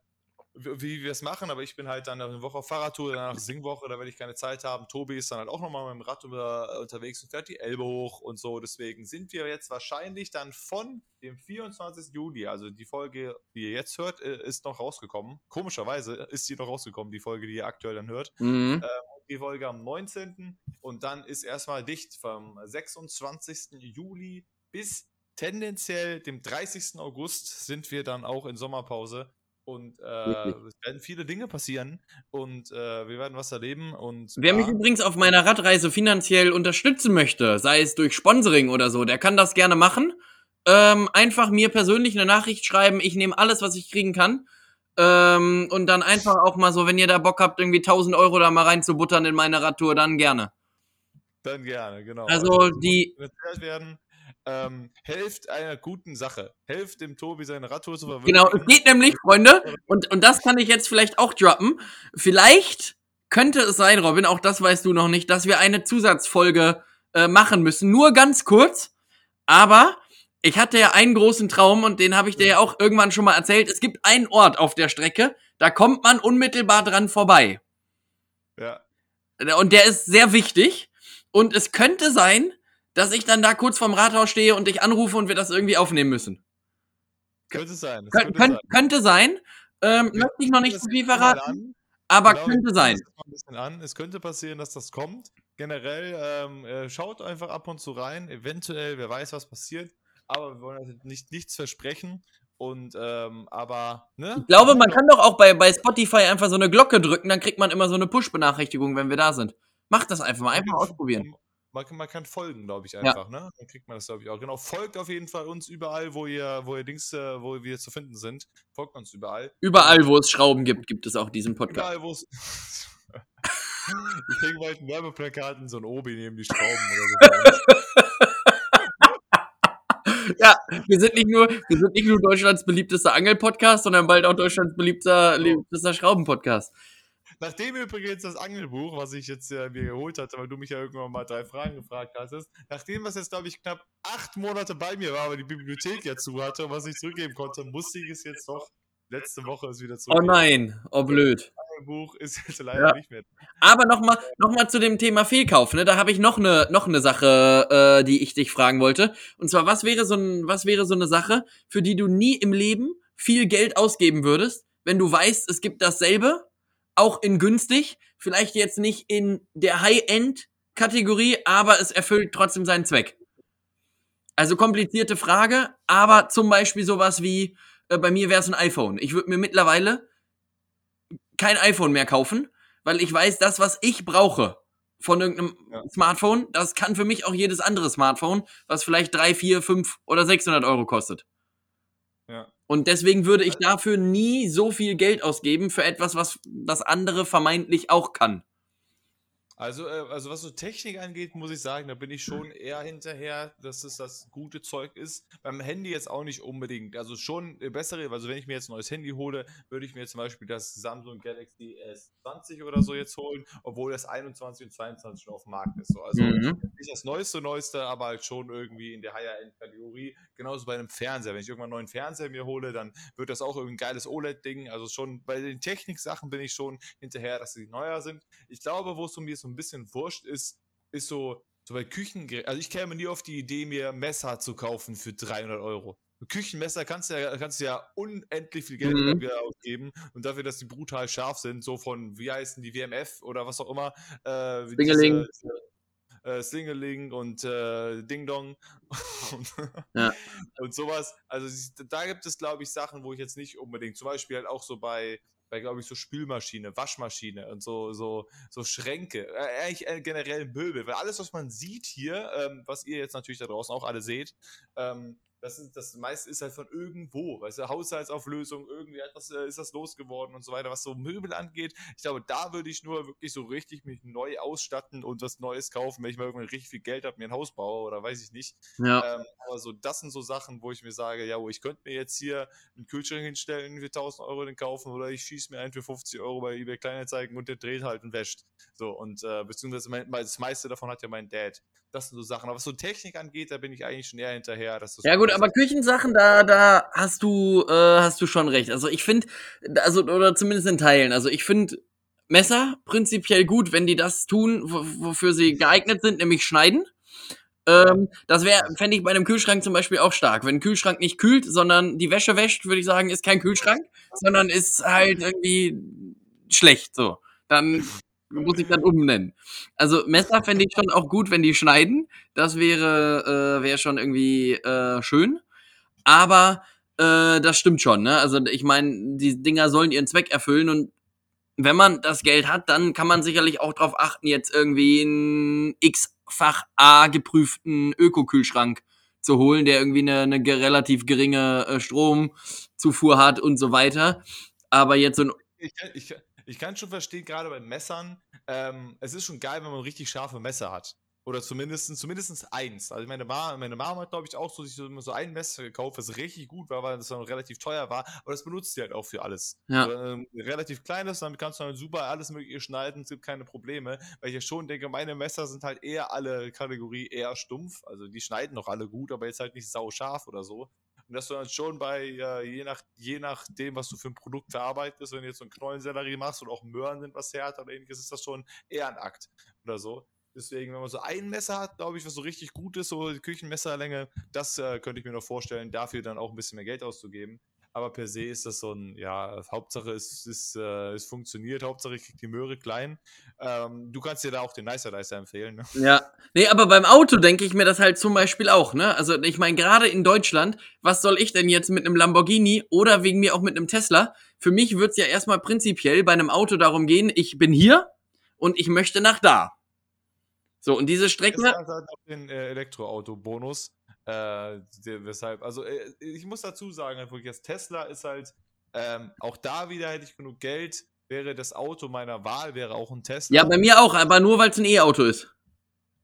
wie, wir es machen, aber ich bin halt dann eine Woche auf Fahrradtour, danach Singwoche, da werde ich keine Zeit haben. Tobi ist dann halt auch nochmal mit dem Rad über, unterwegs und fährt die Elbe hoch und so. Deswegen sind wir jetzt wahrscheinlich dann von dem 24. Juli, also die Folge, die ihr jetzt hört, äh, ist noch rausgekommen. Komischerweise ist die noch rausgekommen, die Folge, die ihr aktuell dann hört Mhm. die Folge am 19. und dann ist erstmal dicht vom 26. Juli bis tendenziell dem 30. August sind wir dann auch in Sommerpause und äh, es werden viele Dinge passieren und äh, wir werden was erleben und Wer mich ja, übrigens auf meiner Radreise finanziell unterstützen möchte, sei es durch Sponsoring oder so, der kann das gerne machen. Ähm, einfach mir persönlich eine Nachricht schreiben. Ich nehme alles, was ich kriegen kann. Ähm, und dann einfach auch mal so, wenn ihr da Bock habt, irgendwie 1000 Euro da mal reinzubuttern in meine Radtour, dann gerne. dann gerne, genau. Also das die- werden. Ähm, helft einer guten Sache. Helft dem Tobi seine Radtour zu verwirklichen. Genau, es geht nämlich, Freunde, und, und das kann ich jetzt vielleicht auch droppen. Vielleicht könnte es sein, Robin, auch das weißt du noch nicht, dass wir eine Zusatzfolge äh, machen müssen. Nur ganz kurz, aber ich hatte ja einen großen Traum und den habe ich dir ja auch irgendwann schon mal erzählt. Es gibt einen Ort auf der Strecke, da kommt man unmittelbar dran vorbei. Ja, Und der ist sehr wichtig. Und es könnte sein, dass ich dann da kurz vorm Rathaus stehe und dich anrufe und wir das irgendwie aufnehmen müssen. könnte sein. Kön könnte könnt, sein. könnte sein. Ähm, Wir möchte ich noch nicht zu viel verraten, an. aber Genau, könnte sein. uns das mal ein bisschen an. Es könnte passieren, dass das kommt. Generell ähm, äh, schaut einfach ab und zu rein. Eventuell, wer weiß, was passiert. Aber wir wollen also nicht, nichts versprechen. Und ähm, aber, ne? Ich glaube, man kann doch auch bei, bei Spotify einfach so eine Glocke drücken, dann kriegt man immer so eine Push-Benachrichtigung, wenn wir da sind. Macht das einfach mal, einfach ausprobieren. Man, kann- man kann folgen, glaube ich, einfach, ne? Dann kriegt man das, glaube ich, auch. Genau, folgt auf jeden Fall uns überall, wo ihr, wo ihr Dings, äh, wo wir zu finden sind. Folgt uns überall. Überall, wo es Schrauben gibt, gibt es auch diesen Podcast. Überall, wo es. Ich ein Werbeplakat in so ein Obi neben die Schrauben oder so. Ja, wir sind nicht nur, wir sind nicht nur Deutschlands beliebtester Angel-Podcast, sondern bald auch Deutschlands beliebter, beliebtester Schrauben-Podcast. Nachdem übrigens das Angelbuch, was ich jetzt äh, mir geholt hatte, weil du mich ja irgendwann mal drei Fragen gefragt hattest, nachdem das jetzt, glaube ich, knapp acht Monate bei mir war, weil die Bibliothek ja zu hatte und was ich zurückgeben konnte, musste ich es jetzt doch letzte Woche es wieder Oh zurückgeben. nein, oh blöd. Das Angelbuch ist jetzt leider Ja. nicht mehr. Aber nochmal noch mal zu dem Thema Fehlkauf, ne? Da habe ich noch eine noch eine Sache, äh, die ich dich fragen wollte. Und zwar, was wäre so ein, was wäre so eine Sache, für die du nie im Leben viel Geld ausgeben würdest, wenn du weißt, es gibt dasselbe, auch in günstig, vielleicht jetzt nicht in der High-End-Kategorie, aber es erfüllt trotzdem seinen Zweck. Also komplizierte Frage, aber zum Beispiel sowas wie, äh, bei mir wäre es ein iPhone. Ich würde mir mittlerweile kein iPhone mehr kaufen, weil ich weiß, das, was ich brauche von irgendeinem Ja. Smartphone. Das kann für mich auch jedes andere Smartphone, was vielleicht 3, 4, 5 oder 600 Euro kostet. Und deswegen würde ich dafür nie so viel Geld ausgeben für etwas, was das andere vermeintlich auch kann. Also, äh, also was so Technik angeht, muss ich sagen, da bin ich schon eher hinterher, dass es das gute Zeug ist. Beim Handy jetzt auch nicht unbedingt. Also schon äh, bessere, also wenn ich mir jetzt ein neues Handy hole, würde ich mir zum Beispiel das Samsung Galaxy S20 oder so jetzt holen, obwohl das 21 und 22 schon auf dem Markt ist. So. Also Mhm. nicht das neueste, neueste, aber halt schon irgendwie in der Higher-End-Kategorie. Genauso bei einem Fernseher. Wenn ich irgendwann einen neuen Fernseher mir hole, dann wird das auch irgendwie ein geiles OLED-Ding. Also schon bei den Technik-Sachen bin ich schon hinterher, dass sie neuer sind. Ich glaube, wo es um mir so ein bisschen wurscht ist, ist so, so bei Küchengeräten. Also ich käme nie auf die Idee, mir Messer zu kaufen für 300 Euro. Küchenmesser kannst du ja, kannst du ja unendlich viel Geld Mhm. dafür ausgeben und dafür, dass die brutal scharf sind, so von, wie heißen die, WMF oder was auch immer. Äh, Slingeling. äh, Slingeling und äh, Ding Dong und, Ja. und sowas. Also da gibt es, glaube ich, Sachen, wo ich jetzt nicht unbedingt, zum Beispiel halt auch so bei, bei glaube ich, so Spülmaschine, Waschmaschine und so, so, so Schränke, äh, eigentlich äh, generell Möbel, weil alles, was man sieht hier, ähm, was ihr jetzt natürlich da draußen auch alle seht, ähm, das, ist, das meiste ist halt von irgendwo, weißt du, Haushaltsauflösung, irgendwie etwas äh, ist das losgeworden und so weiter, was so Möbel angeht. Ich glaube, da würde ich nur wirklich so richtig mich neu ausstatten und was Neues kaufen, wenn ich mal irgendwann richtig viel Geld habe, mir ein Haus baue oder weiß ich nicht. Ja. Ähm, aber so, das sind so Sachen, wo ich mir sage, ja, wo ich könnte mir jetzt hier einen Kühlschrank hinstellen für 1000 Euro den kaufen oder ich schieße mir einen für 50 Euro bei eBay Kleinanzeigen und der dreht halt und wäscht. So, und äh, beziehungsweise mein, das meiste davon hat ja mein Dad. Das sind so Sachen. Aber was so Technik angeht, da bin ich eigentlich schon eher hinterher. Dass das Ja gut, aber Küchensachen, da, da hast du, äh, hast du schon recht. Also ich finde, also oder zumindest in Teilen. Also ich finde Messer prinzipiell gut, wenn die das tun, wo, wofür sie geeignet sind, nämlich schneiden. Ähm, das wäre, fände ich bei einem Kühlschrank zum Beispiel auch stark. Wenn ein Kühlschrank nicht kühlt, sondern die Wäsche wäscht, würde ich sagen, ist kein Kühlschrank, sondern ist halt irgendwie schlecht. So, dann muss ich dann umnennen. Also Messer fände ich schon auch gut, wenn die schneiden. Das wäre, äh, wäre schon irgendwie äh, schön. Aber äh, das stimmt schon, ne? Also ich meine, die Dinger sollen ihren Zweck erfüllen und wenn man das Geld hat, dann kann man sicherlich auch darauf achten, jetzt irgendwie einen x-fach A geprüften Öko-Kühlschrank zu holen, der irgendwie eine, eine relativ geringe äh, Stromzufuhr hat und so weiter. Aber jetzt so ein ich, ich, ich kann schon verstehen, gerade bei Messern, ähm, es ist schon geil, wenn man richtig scharfe Messer hat. Oder zumindest, zumindest eins. Also meine Mama, meine Mama hat, glaube ich, auch so, sich so, so ein Messer gekauft, was richtig gut war, weil das dann relativ teuer war. Aber das benutzt sie halt auch für alles. Ja. So, ähm, relativ kleines, damit kannst du dann super alles mögliche schneiden, es gibt keine Probleme. Weil ich ja schon denke, meine Messer sind halt eher alle Kategorie eher stumpf. Also die schneiden noch alle gut, aber jetzt halt nicht sau scharf oder so. Und dass du dann schon bei, äh, je, nach, je nachdem, was du für ein Produkt verarbeitest, wenn du jetzt so einen Knollensellerie machst oder auch Möhren sind was härter oder ähnliches, ist das schon eher ein Akt oder so. Deswegen, wenn man so ein Messer hat, glaube ich, was so richtig gut ist, so die Küchenmesserlänge, das äh, könnte ich mir noch vorstellen, dafür dann auch ein bisschen mehr Geld auszugeben. Aber per se ist das so ein, ja, Hauptsache es, es, äh, es funktioniert, Hauptsache ich krieg die Möhre klein. Ähm, du kannst dir da auch den Nicer Dicer empfehlen. Ne? Ja. Nee, aber beim Auto denke ich mir das halt zum Beispiel auch, ne? Also ich meine, gerade in Deutschland, was soll ich denn jetzt mit einem Lamborghini oder wegen mir auch mit einem Tesla? Für mich wird's ja erstmal prinzipiell bei einem Auto darum gehen, ich bin hier und ich möchte nach da. So, und diese Strecke. Tesla hat halt auch den äh, Elektroauto-Bonus. Äh, weshalb, also äh, ich muss dazu sagen, halt das Tesla ist halt, ähm, auch da wieder hätte ich genug Geld, wäre das Auto meiner Wahl, wäre auch ein Tesla. Ja, bei mir auch, aber nur weil es ein E-Auto ist.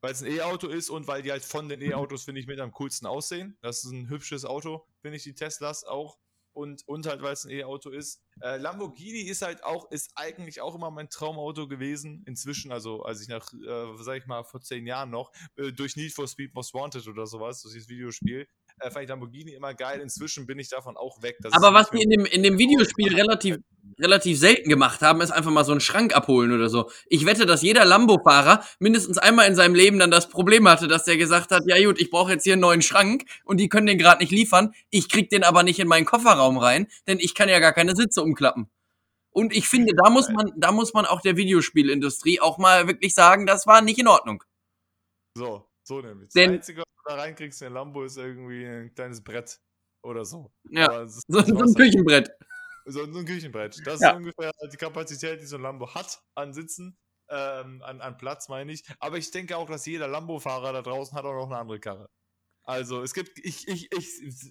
Weil es ein E-Auto ist und weil die halt von den E-Autos, finde ich, mit am coolsten aussehen. Das ist ein hübsches Auto, finde ich, die Teslas auch. Und, und halt, weil es ein E-Auto ist. Äh, Lamborghini ist halt auch, ist eigentlich auch immer mein Traumauto gewesen. Inzwischen, also als ich nach, äh, sag ich mal, vor zehn Jahren noch, äh, durch Need for Speed Most Wanted oder sowas, durch dieses Videospiel, äh, fand ich Lamborghini immer geil. Inzwischen bin ich davon auch weg. Aber was die in dem, in dem Videospiel relativ, relativ selten gemacht haben, ist einfach mal so einen Schrank abholen oder so. Ich wette, dass jeder Lambo-Fahrer mindestens einmal in seinem Leben dann das Problem hatte, dass der gesagt hat, ja gut, ich brauche jetzt hier einen neuen Schrank und die können den gerade nicht liefern. Ich krieg den aber nicht in meinen Kofferraum rein, denn ich kann ja gar keine Sitze umklappen. Und ich finde, da muss man, da muss man auch der Videospielindustrie auch mal wirklich sagen, das war nicht in Ordnung. So, so nämlich. Denn- Einzige, da reinkriegst in ein Lambo, ist irgendwie ein kleines Brett oder so. Ja, ist- so, so ein. Küchenbrett. So, so ein Küchenbrett. Das Ja. ist ungefähr die Kapazität, die so ein Lambo hat an Sitzen. ähm, an, an Platz, meine ich. Aber ich denke auch, dass jeder Lambo-Fahrer da draußen hat auch noch eine andere Karre. Also es gibt, ich, ich, ich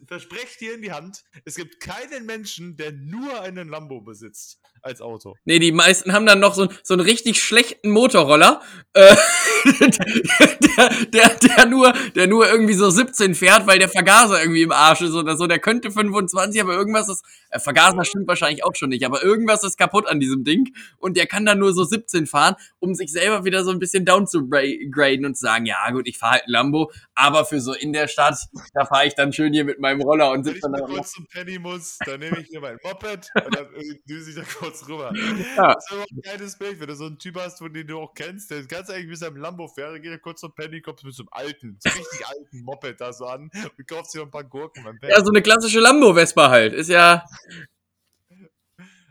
verspreche dir in die Hand, es gibt keinen Menschen, der nur einen Lambo besitzt als Auto. Nee, die meisten haben dann noch so, so einen richtig schlechten Motorroller, äh, der, der, der, nur, der nur irgendwie so 17 fährt, weil der Vergaser irgendwie im Arsch ist oder so. Der könnte 25, aber irgendwas ist, äh, Vergaser stimmt wahrscheinlich auch schon nicht, aber irgendwas ist kaputt an diesem Ding und der kann dann nur so 17 fahren, um sich selber wieder so ein bisschen down zu graden und zu sagen, ja gut, ich fahre halt Lambo, aber für so in der Stadt, da fahre ich dann schön hier mit meinem Roller und sitze dann da. Wenn ich kurz zum Penny muss, dann nehme ich mir mein Moped und dann düse ich da kurz rüber. Ja. Das ist aber ein geiles Bild, wenn du so einen Typ hast, von dem du auch kennst, der ganz eigentlich mit seinem Lambo fährt, geht er kurz zum Penny, kommt mit so einem alten, so richtig alten Moped da so an und kauft sich noch ein paar Gurken beim Penny. Ja, so eine klassische Lambo-Vespa halt. Ist ja.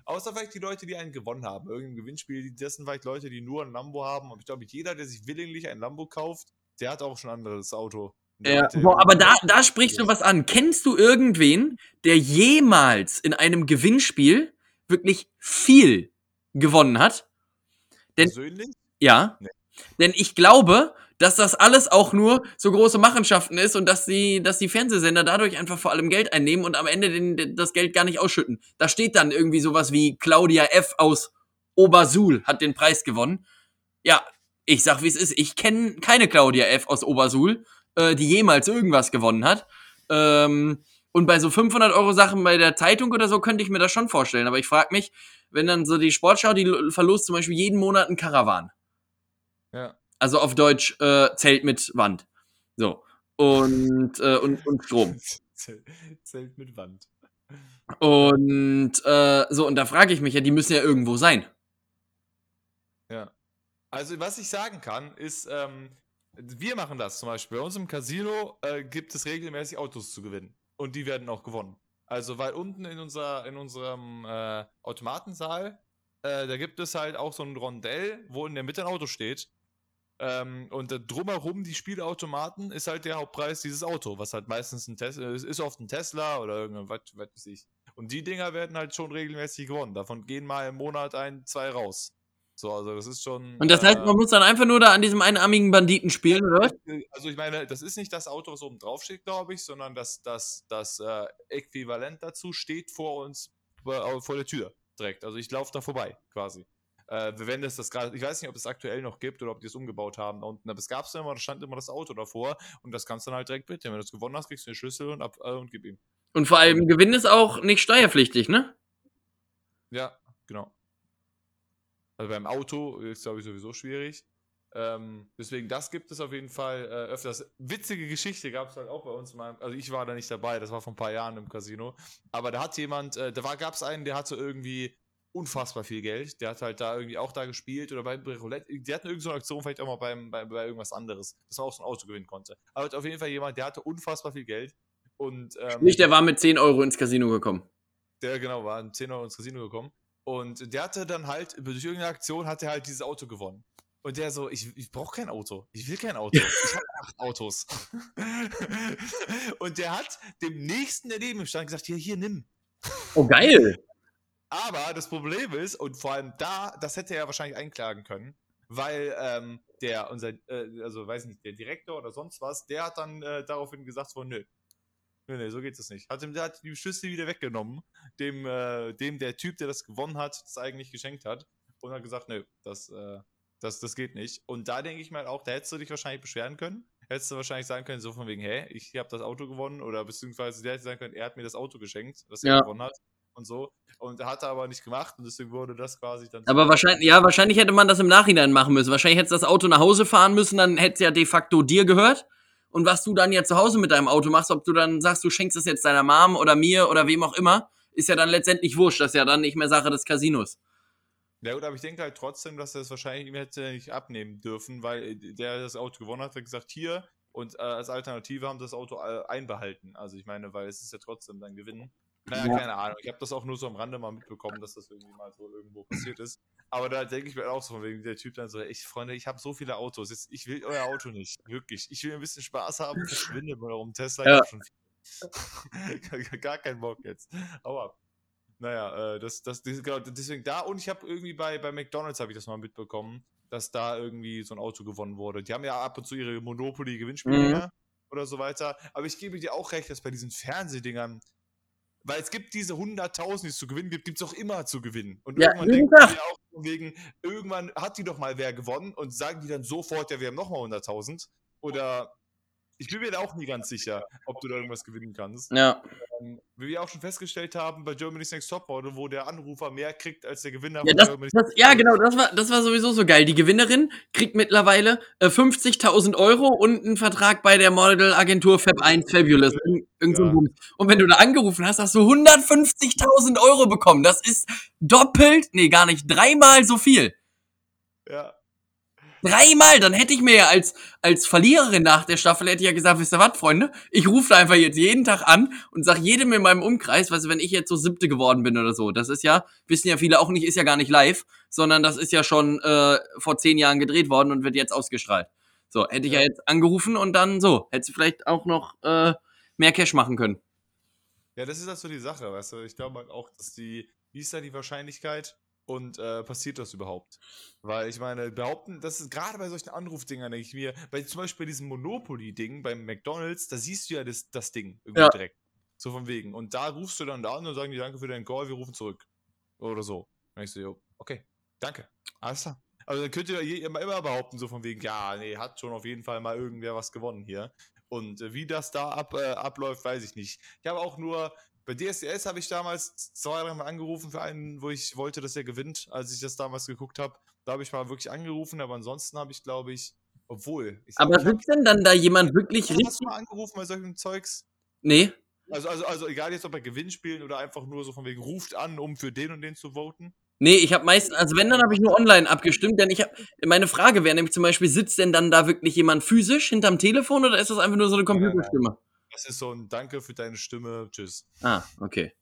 Außer vielleicht die Leute, die einen gewonnen haben. Irgendein Gewinnspiel, das sind vielleicht Leute, die nur ein Lambo haben. Und ich glaube, jeder, der sich willinglich ein Lambo kauft, der hat auch schon ein anderes Auto. Ja, boah, aber da, da sprichst du was an. Kennst du irgendwen, der jemals in einem Gewinnspiel wirklich viel gewonnen hat? Denn, Persönlich? Ja. Nee. Denn ich glaube, dass das alles auch nur so große Machenschaften ist und dass die, dass die Fernsehsender dadurch einfach vor allem Geld einnehmen und am Ende den, das Geld gar nicht ausschütten. Da steht dann irgendwie sowas wie Claudia F. aus Obersul hat den Preis gewonnen. Ja, ich sag wie es ist. Ich kenne keine Claudia F. aus Obersul, äh, die jemals irgendwas gewonnen hat. Ähm, und bei so 500 Euro Sachen bei der Zeitung oder so könnte ich mir das schon vorstellen. Aber ich frage mich, wenn dann so die Sportschau, die verlost zum Beispiel jeden Monat einen Karawan. Ja. Also auf Deutsch äh, Zelt mit Wand. So. Und, äh, und, und Strom. Zelt mit Wand. Und äh, so, und da frage ich mich ja, die müssen ja irgendwo sein. Ja. Also, was ich sagen kann, ist, ähm, wir machen das zum Beispiel. Bei uns im Casino äh, gibt es regelmäßig Autos zu gewinnen. Und die werden auch gewonnen. Also, weil unten in, unser, in unserem äh, Automatensaal, äh, da gibt es halt auch so ein Rondell, wo in der Mitte ein Auto steht. Ähm, und drumherum die Spielautomaten ist halt der Hauptpreis dieses Auto, was halt meistens ein Tesla ist, ist oft ein Tesla oder irgendwas, was weiß ich. Und die Dinger werden halt schon regelmäßig gewonnen. Davon gehen mal im Monat ein, zwei raus. So, also das ist schon. Und das heißt, man äh, muss dann einfach nur da an diesem einarmigen Banditen spielen, oder? Also ich meine, das ist nicht das Auto, was oben drauf steht, glaube ich, sondern das, das, das äh, Äquivalent dazu steht vor uns, äh, vor der Tür direkt. Also ich laufe da vorbei, quasi. Äh, wenn es das gerade, ich weiß nicht, ob es aktuell noch gibt oder ob die es umgebaut haben da unten, aber es gab es immer, da stand immer das Auto davor und das kannst du dann halt direkt mitnehmen. Wenn du es gewonnen hast, kriegst du den Schlüssel und, ab, äh, und gib ihm. Und vor allem Gewinn ist auch nicht steuerpflichtig, ne? Ja, genau. Also beim Auto ist, glaube ich, sowieso schwierig. Ähm, deswegen, das gibt es auf jeden Fall äh, öfters. Witzige Geschichte gab es halt auch bei uns mal. Also ich war da nicht dabei, das war vor ein paar Jahren im Casino. Aber da hat jemand, äh, da gab es einen, der hatte irgendwie unfassbar viel Geld. Der hat halt da irgendwie auch da gespielt oder bei Roulette. Die hatten irgendeine so Aktion, vielleicht auch mal beim, bei, bei irgendwas anderes, dass man auch so ein Auto gewinnen konnte. Aber auf jeden Fall jemand, der hatte unfassbar viel Geld. Und, ähm, Nicht, der war mit 10 Euro ins Casino gekommen. Der, genau, war mit 10 Euro ins Casino gekommen. Und der hatte dann halt, durch irgendeine Aktion hat er halt dieses Auto gewonnen. Und der so, ich, ich brauche kein Auto. Ich will kein Auto. Ich habe acht Autos. und der hat dem nächsten, der neben ihm stand, gesagt, hier, hier, nimm. Oh, geil. Aber das Problem ist, und vor allem da, das hätte er ja wahrscheinlich einklagen können, weil ähm, der, unser, äh, also weiß nicht, der Direktor oder sonst was, der hat dann äh, daraufhin gesagt, so, nö, nö, nö, so geht es nicht. Hat ihm, der hat die Schlüssel wieder weggenommen, dem, äh, dem der Typ, der das gewonnen hat, das eigentlich geschenkt hat, und hat gesagt, nö, das, äh, das, das geht nicht. Und da denke ich mal auch, da hättest du dich wahrscheinlich beschweren können. Hättest du wahrscheinlich sagen können, so von wegen, hä, ich habe das Auto gewonnen, oder beziehungsweise der hätte sagen können, er hat mir das Auto geschenkt, das er ja. gewonnen hat und so. Und hat er aber nicht gemacht und deswegen wurde das quasi dann. Aber wahrscheinlich, ja, wahrscheinlich hätte man das im Nachhinein machen müssen. Wahrscheinlich hätte das Auto nach Hause fahren müssen, dann hätte es ja de facto dir gehört. Und was du dann ja zu Hause mit deinem Auto machst, ob du dann sagst, du schenkst es jetzt deiner Mom oder mir oder wem auch immer, ist ja dann letztendlich wurscht. Das ist ja dann nicht mehr Sache des Casinos. Ja gut, aber ich denke halt trotzdem, dass er es wahrscheinlich ihm hätte nicht abnehmen dürfen, weil der das Auto gewonnen hat, hat gesagt, hier und äh, als Alternative haben das Auto äh, einbehalten. Also ich meine, weil es ist ja trotzdem dann Gewinn. Naja, ja. keine Ahnung. Ich habe das auch nur so am Rande mal mitbekommen, dass das irgendwie mal so irgendwo passiert ist. Aber da denke ich mir auch so, von wegen der Typ dann so, ich Freunde, ich habe so viele Autos, jetzt, ich will euer Auto nicht, wirklich. Ich will ein bisschen Spaß haben, verschwinde mal um Tesla. Ja. Schon Gar keinen Bock jetzt. Aber naja, äh, das, das, das, genau, deswegen da und ich habe irgendwie bei, bei McDonalds habe ich das mal mitbekommen, dass da irgendwie so ein Auto gewonnen wurde. Die haben ja ab und zu ihre Monopoly-Gewinnspiele Mhm. oder so weiter. Aber ich gebe dir auch recht, dass bei diesen Fernsehdingern, weil es gibt diese 100.000, die es zu gewinnen gibt, gibt es auch immer zu gewinnen. Und Ja, irgendwann denken die auch wegen, irgendwann hat die doch mal wer gewonnen und sagen die dann sofort, ja, wir haben nochmal 100.000. Oder ich bin mir da auch nie ganz sicher, ob du da irgendwas gewinnen kannst. Ja. Ähm, Wie wir auch schon festgestellt haben bei Germany's Next Topmodel, wo der Anrufer mehr kriegt als der Gewinner Ja, das, das, ja, genau, das war, das war sowieso so geil. Die Gewinnerin kriegt mittlerweile äh, 50.000 Euro und einen Vertrag bei der Modelagentur Fab1 Fabulous. Irgend, irgend so ein Ja. Und wenn du da angerufen hast, hast du 150.000 Euro bekommen. Das ist doppelt, nee, gar nicht, dreimal so viel. Ja. Dreimal, dann hätte ich mir ja als, als Verliererin nach der Staffel hätte ich ja gesagt, wisst ihr was, Freunde? Ich rufe da einfach jetzt jeden Tag an und sag jedem in meinem Umkreis, weißt du, wenn ich jetzt so siebte geworden bin oder so, das ist ja, wissen ja viele auch nicht, ist ja gar nicht live, sondern das ist ja schon äh, vor zehn Jahren gedreht worden und wird jetzt ausgestrahlt. So, hätte ich ja, Ja. jetzt angerufen und dann so, hätte sie vielleicht auch noch äh, mehr Cash machen können. Ja, das ist halt so die Sache, weißt du. Ich glaube halt auch, dass die, wie ist da die Wahrscheinlichkeit und äh, passiert das überhaupt? Weil ich meine, behaupten, das ist gerade bei solchen Anrufdingern, denke ich mir, bei zum Beispiel bei diesem Monopoly-Ding beim McDonalds, da siehst du ja das, das Ding irgendwie Ja. direkt. So von wegen. Und da rufst du dann da an und sagen die Danke für deinen Call, wir rufen zurück. Oder so. Dann ich so, jo, okay, danke. Alles klar. Also dann könnt ihr immer, immer behaupten, so von wegen, ja, nee, hat schon auf jeden Fall mal irgendwer was gewonnen hier. Und äh, wie das da ab, äh, abläuft, weiß ich nicht. Ich habe auch nur, bei DSDS habe ich damals zwei, dreimal angerufen für einen, wo ich wollte, dass er gewinnt, als ich das damals geguckt habe. Da habe ich mal wirklich angerufen, aber ansonsten habe ich, glaube ich, obwohl. Ich Aber sitzt denn dann da jemand wirklich Hast du richtig? mal angerufen bei solchen Zeugs? Nee. Also, also, also egal jetzt ob bei Gewinnspielen oder einfach nur so von wegen, ruft an, um für den und den zu voten. Nee, ich habe meistens, also wenn, dann habe ich nur online abgestimmt, denn ich habe, meine Frage wäre nämlich zum Beispiel, sitzt denn dann da wirklich jemand physisch hinterm Telefon oder ist das einfach nur so eine Computerstimme? Das ist so ein Danke für deine Stimme, tschüss. Ah, okay.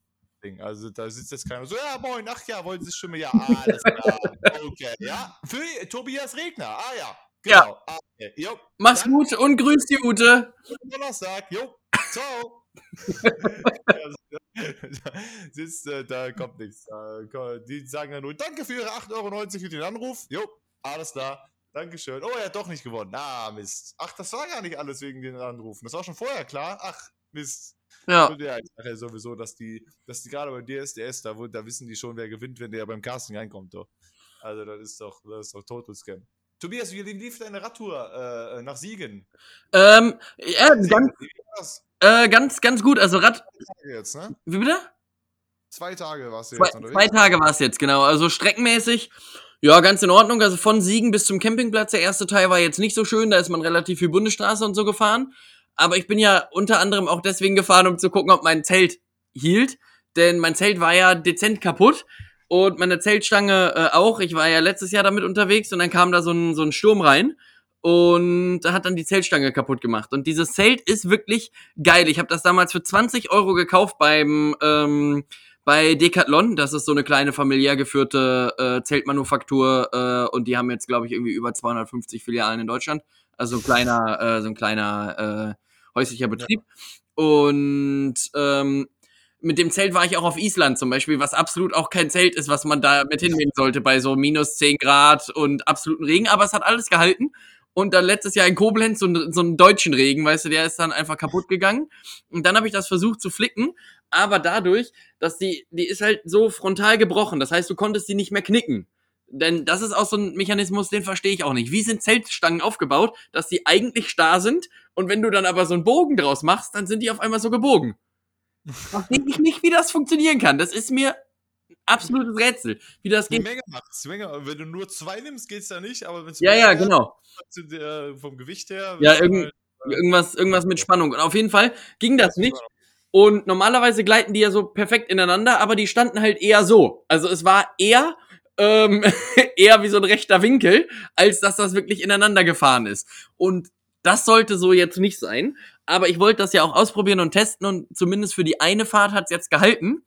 Also da sitzt jetzt keiner so, ja moin, ach ja, wollen Sie Stimme? Ja, alles klar. Okay, ja. Für Tobias Regner, ah ja. Ja. Genau. Ah, okay. Jo, Mach's Dann- gut und grüß die Ute. Donnerstag, jo, ciao. Sitzt, äh, da kommt nichts. Die sagen dann nur, danke für Ihre 8,90 Euro für den Anruf. Jo, alles klar. Dankeschön. Oh, er hat doch nicht gewonnen. Ah, Mist. Ach, das war gar nicht alles wegen den Anrufen. Das war schon vorher klar. Ach, Mist. Ja. Ja, ich sage ja sowieso, dass die, dass die gerade bei DSDS, da, da wissen die schon, wer gewinnt, wenn der beim Casting reinkommt. Doch. Also das ist doch, das ist doch Total Scam. Tobias, wie lief deine Radtour äh, nach Siegen? Ähm, ja, ganz, äh, ganz, ganz gut. Also Rad, jetzt, ne? wie bitte? Zwei Tage warst du Zwei, jetzt unterwegs. zwei Tage war es jetzt, genau. Also streckenmäßig, ja, ganz in Ordnung. Also von Siegen bis zum Campingplatz. Der erste Teil war jetzt nicht so schön, da ist man relativ viel Bundesstraße und so gefahren. Aber ich bin ja unter anderem auch deswegen gefahren, um zu gucken, ob mein Zelt hielt. Denn mein Zelt war ja dezent kaputt. Und meine Zeltstange äh, auch. Ich war ja letztes Jahr damit unterwegs und dann kam da so ein, so ein Sturm rein. Und da hat dann die Zeltstange kaputt gemacht. Und dieses Zelt ist wirklich geil. Ich habe das damals für 20 Euro gekauft beim ähm, bei Decathlon. Das ist so eine kleine familiär geführte äh, Zeltmanufaktur äh, und die haben jetzt, glaube ich, irgendwie über 250 Filialen in Deutschland. Also ein kleiner, äh, so ein kleiner äh, häuslicher Betrieb. Und ähm, mit dem Zelt war ich auch auf Island zum Beispiel, was absolut auch kein Zelt ist, was man da mit hinnehmen sollte bei so minus 10 Grad und absoluten Regen, aber es hat alles gehalten. Und dann letztes Jahr in Koblenz so, ein- so einen deutschen Regen, weißt du, der ist dann einfach kaputt gegangen. Und dann habe ich das versucht zu flicken, aber dadurch, dass die, die ist halt so frontal gebrochen. Das heißt, du konntest die nicht mehr knicken. Denn das ist auch so ein Mechanismus, den verstehe ich auch nicht. Wie sind Zeltstangen aufgebaut, dass die eigentlich starr sind und wenn du dann aber so einen Bogen draus machst, dann sind die auf einmal so gebogen. Verstehe ich nicht, wie das funktionieren kann. Das ist mir ein absolutes Rätsel, wie das geht. Menge macht's. Menge, wenn du nur zwei nimmst, geht's ja nicht, aber wenn's Ja, ja, genau. der- vom Gewicht her. Ja, irgend- halt, Irgendwas, irgendwas mit Spannung. Und auf jeden Fall ging das nicht. Und normalerweise gleiten die ja so perfekt ineinander, aber die standen halt eher so. Also es war eher, ähm, eher wie so ein rechter Winkel, als dass das wirklich ineinander gefahren ist. Und das sollte so jetzt nicht sein. Aber ich wollte das ja auch ausprobieren und testen und zumindest für die eine Fahrt hat's jetzt gehalten.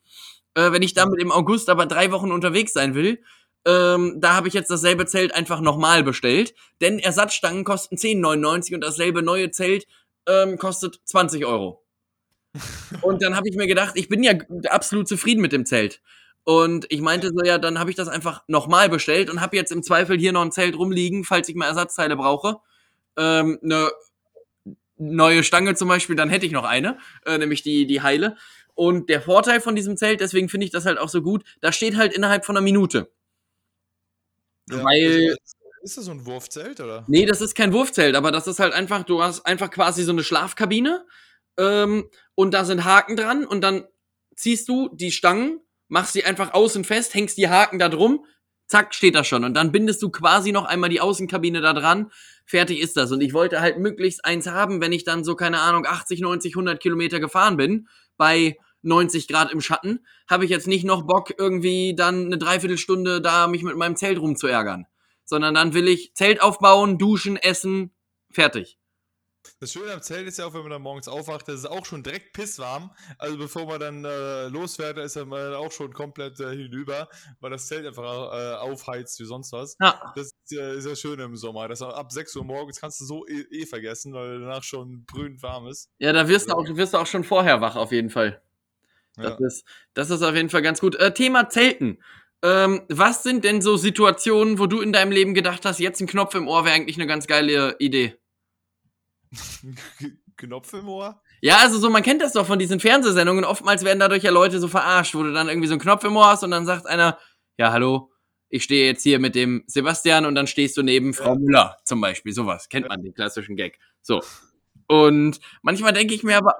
Äh, wenn ich damit im August aber drei Wochen unterwegs sein will, ähm, da habe ich jetzt dasselbe Zelt einfach nochmal bestellt. Denn Ersatzstangen kosten 10,99 und dasselbe neue Zelt ähm, kostet 20 Euro. Und dann habe ich mir gedacht, ich bin ja absolut zufrieden mit dem Zelt. Und ich meinte so, ja, dann habe ich das einfach nochmal bestellt und habe jetzt im Zweifel hier noch ein Zelt rumliegen, falls ich mal Ersatzteile brauche. Ähm, eine neue Stange zum Beispiel, dann hätte ich noch eine, äh, nämlich die, die Heile. Und der Vorteil von diesem Zelt, deswegen finde ich das halt auch so gut, da steht halt innerhalb von einer Minute. Ja, Weil. Ist, ist das so ein Wurfzelt, oder? Nee, das ist kein Wurfzelt, aber das ist halt einfach, du hast einfach quasi so eine Schlafkabine ähm, und da sind Haken dran und dann ziehst du die Stangen, machst sie einfach außen fest, hängst die Haken da drum, zack, steht das schon. Und dann bindest du quasi noch einmal die Außenkabine da dran, fertig ist das. Und ich wollte halt möglichst eins haben, wenn ich dann so, keine Ahnung, 80, 90, 100 Kilometer gefahren bin, bei 90 Grad im Schatten, habe ich jetzt nicht noch Bock, irgendwie dann eine Dreiviertelstunde da mich mit meinem Zelt rumzuärgern. Sondern dann will ich Zelt aufbauen, duschen, essen, fertig. Das Schöne am Zelt ist ja auch, wenn man dann morgens aufwacht, das ist auch schon direkt pisswarm. Also bevor man dann äh, losfährt, ist man auch schon komplett äh, hinüber, weil das Zelt einfach äh, aufheizt wie sonst was. Ja. Das äh, ist ja schön im Sommer. Das ab 6 Uhr morgens kannst du so eh, eh vergessen, weil danach schon brühend warm ist. Ja, da wirst du auch, wirst du auch schon vorher wach, auf jeden Fall. Das, Ja. ist, das ist auf jeden Fall ganz gut. Äh, Thema Zelten. Ähm, was sind denn so Situationen, wo du in deinem Leben gedacht hast, jetzt ein Knopf im Ohr wäre eigentlich eine ganz geile Idee? Knopf im Ohr? Ja, also so, man kennt das doch von diesen Fernsehsendungen. Oftmals werden dadurch ja Leute so verarscht, wo du dann irgendwie so einen Knopf im Ohr hast und dann sagt einer, ja, hallo, ich stehe jetzt hier mit dem Sebastian und dann stehst du neben Frau Ja. Müller zum Beispiel. Sowas kennt man, den klassischen Gag. So. Und manchmal denke ich mir aber,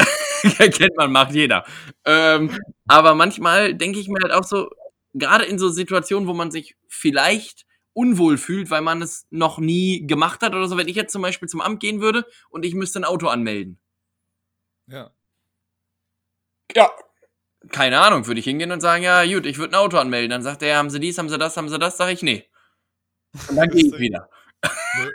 kennt man, macht jeder. Ähm, aber manchmal denke ich mir halt auch so, gerade in so Situationen, wo man sich vielleicht unwohl fühlt, weil man es noch nie gemacht hat oder so, wenn ich jetzt zum Beispiel zum Amt gehen würde und ich müsste ein Auto anmelden. Ja. Ja. Keine Ahnung, würde ich hingehen und sagen, ja, gut, ich würde ein Auto anmelden. Dann sagt er, haben Sie dies, haben Sie das, haben Sie das? Sag ich, nee. Und dann gehe ich wieder. Nö.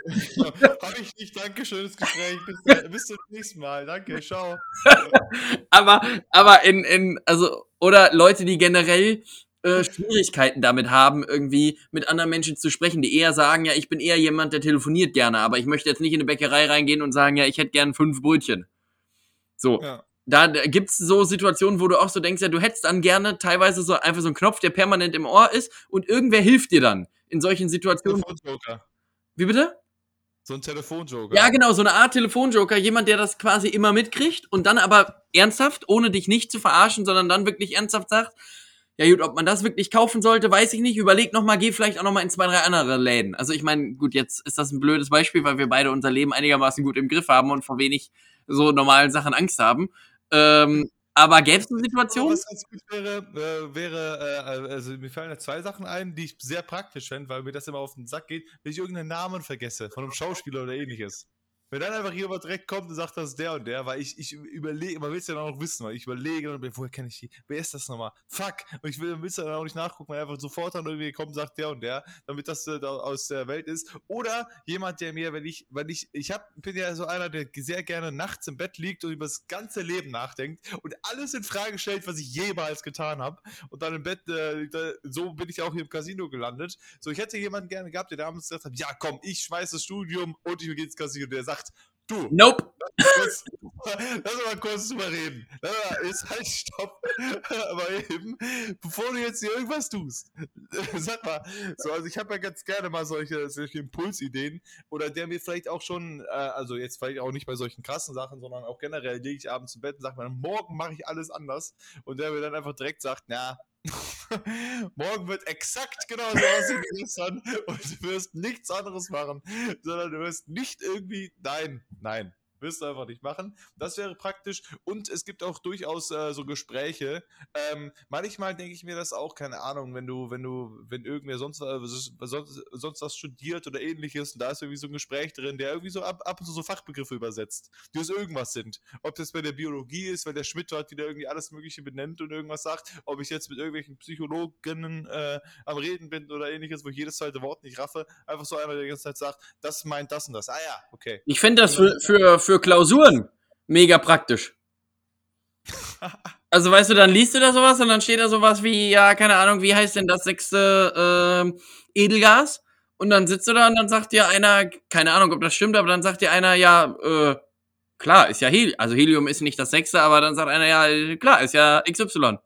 Hab ich nicht. Danke, schönes Gespräch. Bis, äh, bis zum nächsten Mal. Danke, ciao. Aber, aber in, in, also, oder Leute, die generell äh, Schwierigkeiten damit haben, irgendwie mit anderen Menschen zu sprechen, die eher sagen, ja, ich bin eher jemand, der telefoniert gerne, aber ich möchte jetzt nicht in eine Bäckerei reingehen und sagen, ja, ich hätte gern fünf Brötchen. So. Ja. Da gibt's so Situationen, wo du auch so denkst, ja, du hättest dann gerne teilweise so einfach so einen Knopf, der permanent im Ohr ist und irgendwer hilft dir dann in solchen Situationen. Telefonjoker. Wie bitte? So ein Telefonjoker. Ja, genau, so eine Art Telefonjoker, jemand, der das quasi immer mitkriegt und dann aber ernsthaft, ohne dich nicht zu verarschen, sondern dann wirklich ernsthaft sagt, ja gut, ob man das wirklich kaufen sollte, weiß ich nicht. Überleg noch mal, geh vielleicht auch noch mal in zwei, drei andere Läden. Also ich meine, gut, jetzt ist das ein blödes Beispiel, weil wir beide unser Leben einigermaßen gut im Griff haben und vor wenig so normalen Sachen Angst haben. Ähm, aber gäbe es eine Situation? Was ganz gut wäre, äh, wäre, äh, also mir fallen da zwei Sachen ein, die ich sehr praktisch fände, weil mir das immer auf den Sack geht, wenn ich irgendeinen Namen vergesse, von einem Schauspieler oder ähnliches. Wenn dann einfach jemand direkt kommt und sagt, das ist der und der, weil ich, ich überlege, man will es ja dann auch wissen, weil ich überlege und woher kenne ich die? Wer ist das nochmal? Fuck! Und ich will, es dann auch nicht nachgucken, weil einfach sofort dann irgendwie kommt und sagt der und der, damit das äh, aus der Welt ist. Oder jemand, der mir, wenn ich, wenn ich, ich hab, bin ja so einer, der sehr gerne nachts im Bett liegt und über das ganze Leben nachdenkt und alles in Frage stellt, was ich jemals getan habe. Und dann im Bett, äh, da, so bin ich auch hier im Casino gelandet. So, ich hätte jemanden gerne gehabt, der damals gesagt hat, ja komm, ich schmeiß das Studium und ich gehe ins Casino. Der sagt, du, Nope. lass uns mal kurz drüber reden. Jetzt halt stopp. Aber eben, bevor du jetzt hier irgendwas tust, sag mal, so, also ich habe ja ganz gerne mal solche, solche Impulsideen oder der mir vielleicht auch schon, äh, also jetzt vielleicht auch nicht bei solchen krassen Sachen, sondern auch generell lege ich abends im Bett und sage mir, morgen mache ich alles anders und der mir dann einfach direkt sagt, na, morgen wird exakt genauso aussehen wie gestern und du wirst nichts anderes machen, sondern du wirst nicht irgendwie, nein, nein, wirst du einfach nicht machen. Das wäre praktisch und es gibt auch durchaus äh, so Gespräche. Ähm, manchmal denke ich mir das auch, keine Ahnung, wenn du, wenn du, wenn irgendwer sonst, äh, sonst, sonst was studiert oder ähnliches und da ist irgendwie so ein Gespräch drin, der irgendwie so ab, ab und zu so Fachbegriffe übersetzt, die aus irgendwas sind. Ob das bei der Biologie ist, weil der Schmidt dort wieder irgendwie alles Mögliche benennt und irgendwas sagt, ob ich jetzt mit irgendwelchen Psychologinnen äh, am Reden bin oder ähnliches, wo ich jedes zweite Wort nicht raffe, einfach so einer, der die ganze Zeit sagt, das meint das und das. Ah ja, okay. Ich fände das für, für, für Klausuren mega praktisch. Also weißt du, dann liest du da sowas und dann steht da sowas wie, ja, keine Ahnung, wie heißt denn das sechste ähm, Edelgas? Und dann sitzt du da und dann sagt dir einer, keine Ahnung, ob das stimmt, aber dann sagt dir einer, ja, äh, klar, ist ja Helium, also Helium ist nicht das sechste, aber dann sagt einer, ja, klar, ist ja XY. Und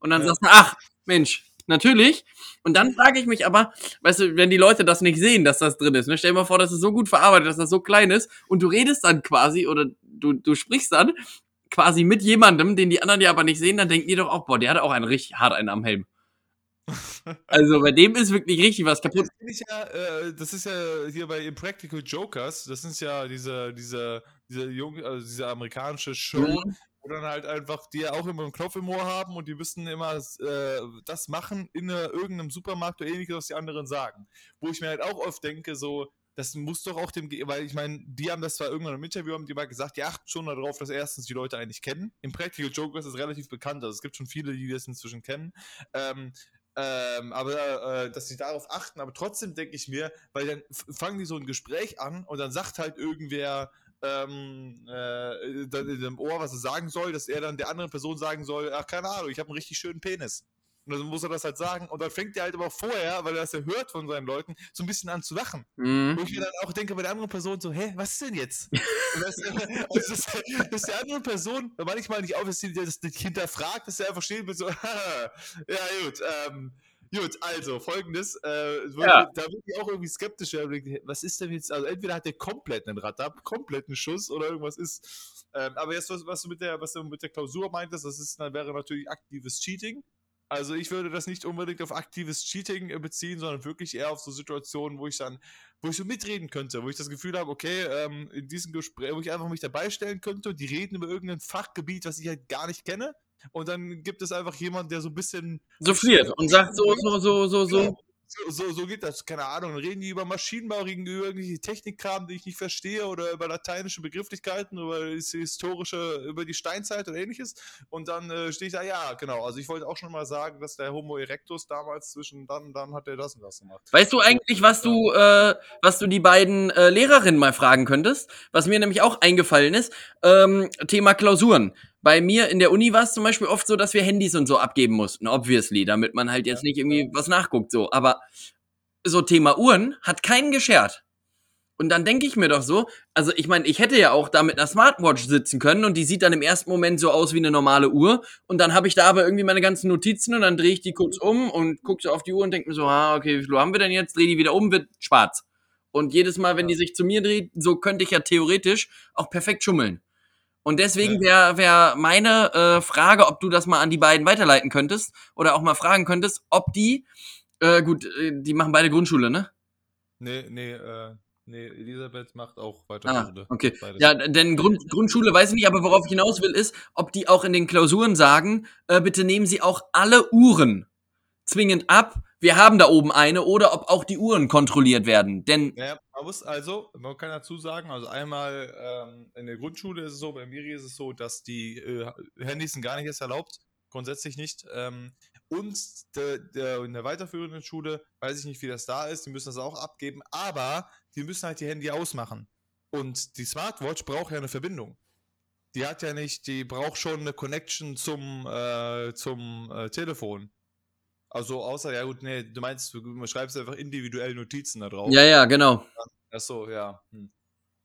Und dann Ja. sagst du, ach, Mensch, natürlich. Und dann frage ich mich aber, weißt du, wenn die Leute das nicht sehen, dass das drin ist, ne? stell dir mal vor, das ist so gut verarbeitet, dass das so klein ist und du redest dann quasi oder du, du sprichst dann quasi mit jemandem, den die anderen ja aber nicht sehen, dann denken die doch auch, boah, der hat auch einen richtig hart einen am Helm. Also bei dem ist wirklich richtig was kaputt. Das, ich ja, äh, das ist ja hier bei Impractical Jokers, das ist ja diese, diese, diese, junge, also diese amerikanische Show, Mhm. Dann halt einfach die ja auch immer einen Knopf im Ohr haben und die müssen immer äh, das machen in äh, irgendeinem Supermarkt oder ähnliches, was die anderen sagen. Wo ich mir halt auch oft denke, so, das muss doch auch dem, weil ich meine, die haben das zwar irgendwann im Interview, haben die mal gesagt, die achten schon darauf, dass erstens die Leute eigentlich kennen. Impractical Jokers ist relativ bekannt, also es gibt schon viele, die das inzwischen kennen. Ähm, ähm, aber äh, dass sie darauf achten, aber trotzdem denke ich mir, weil dann fangen die so ein Gespräch an und dann sagt halt irgendwer ähm, äh, dann in dem Ohr, was er sagen soll, dass er dann der anderen Person sagen soll, ach keine Ahnung, ich habe einen richtig schönen Penis. Und dann muss er das halt sagen und dann fängt er halt aber vorher, weil er das ja hört von seinen Leuten, so ein bisschen an zu lachen. Mhm. Wo ich mir dann auch denke bei der anderen Person so, hä, was ist denn jetzt? Das, das, ist, das ist der anderen Person manchmal nicht auf, dass sie das nicht hinterfragt, dass er einfach steht mit so, ja gut, ähm, gut, also folgendes, äh, Ja. da bin ich auch irgendwie skeptisch, was ist denn jetzt, also entweder hat der komplett einen Radab, komplett einen Schuss oder irgendwas ist, ähm, aber jetzt, was, was du mit der, was du mit der Klausur meintest, das ist, dann wäre natürlich aktives Cheating. Also ich würde das nicht unbedingt auf aktives Cheating äh, beziehen, sondern wirklich eher auf so Situationen, wo ich dann, wo ich so mitreden könnte, wo ich das Gefühl habe, okay, ähm, in diesem Gespräch, wo ich einfach mich dabei stellen könnte und die reden über irgendein Fachgebiet, was ich halt gar nicht kenne. Und dann gibt es einfach jemanden, der so ein bisschen Souffliert und sagt so, so, so, so, so. so, so, so geht das, keine Ahnung. Dann reden die über Maschinenbau, reden über irgendwelche Technikkram, die ich nicht verstehe, oder über lateinische Begrifflichkeiten, über historische, über die Steinzeit oder ähnliches. Und dann äh, stehe ich da, ja, genau. Also ich wollte auch schon mal sagen, dass der Homo erectus damals zwischen dann und dann hat er das und das gemacht. Weißt du eigentlich, was du, äh, was du die beiden äh, Lehrerinnen mal fragen könntest? Was mir nämlich auch eingefallen ist, ähm, Thema Klausuren. Bei mir in der Uni war es zum Beispiel oft so, dass wir Handys und so abgeben mussten, obviously, damit man halt jetzt nicht irgendwie was nachguckt, so. Aber so Thema Uhren hat keinen geschert. Und dann denke ich mir doch so, also ich meine, ich hätte ja auch da mit einer Smartwatch sitzen können und die sieht dann im ersten Moment so aus wie eine normale Uhr und dann habe ich da aber irgendwie meine ganzen Notizen und dann drehe ich die kurz um und gucke so auf die Uhr und denke mir so, ah, okay, wie viel Uhr haben wir denn jetzt? Drehe die wieder um, wird schwarz. Und jedes Mal, wenn die sich zu mir dreht, so könnte ich ja theoretisch auch perfekt schummeln. Und deswegen wäre wär meine äh, Frage, ob du das mal an die beiden weiterleiten könntest oder auch mal fragen könntest, ob die, äh, gut, äh, die machen beide Grundschule, ne? Nee, nee, äh, nee, Elisabeth macht auch Ah, Weiterschule. okay. Beides. Ja, denn Grund, Grundschule weiß ich nicht, aber worauf ich hinaus will, ist, ob die auch in den Klausuren sagen, äh, bitte nehmen Sie auch alle Uhren zwingend ab. Wir haben da oben eine oder ob auch die Uhren kontrolliert werden. Denn Ja, man muss also, man kann dazu sagen, also einmal ähm, in der Grundschule ist es so, bei Miri ist es so, dass die äh, Handys sind gar nicht erst erlaubt, grundsätzlich nicht. Ähm, und der, der, in der weiterführenden Schule, weiß ich nicht, wie das da ist, die müssen das auch abgeben, aber die müssen halt die Handy ausmachen. Und die Smartwatch braucht ja eine Verbindung. Die hat ja nicht, die braucht schon eine Connection zum, äh, zum äh, Telefon. Also außer, ja gut, nee, du meinst, du schreibst einfach individuell Notizen da drauf. ja, ja, genau. Ach so, ja. Hm.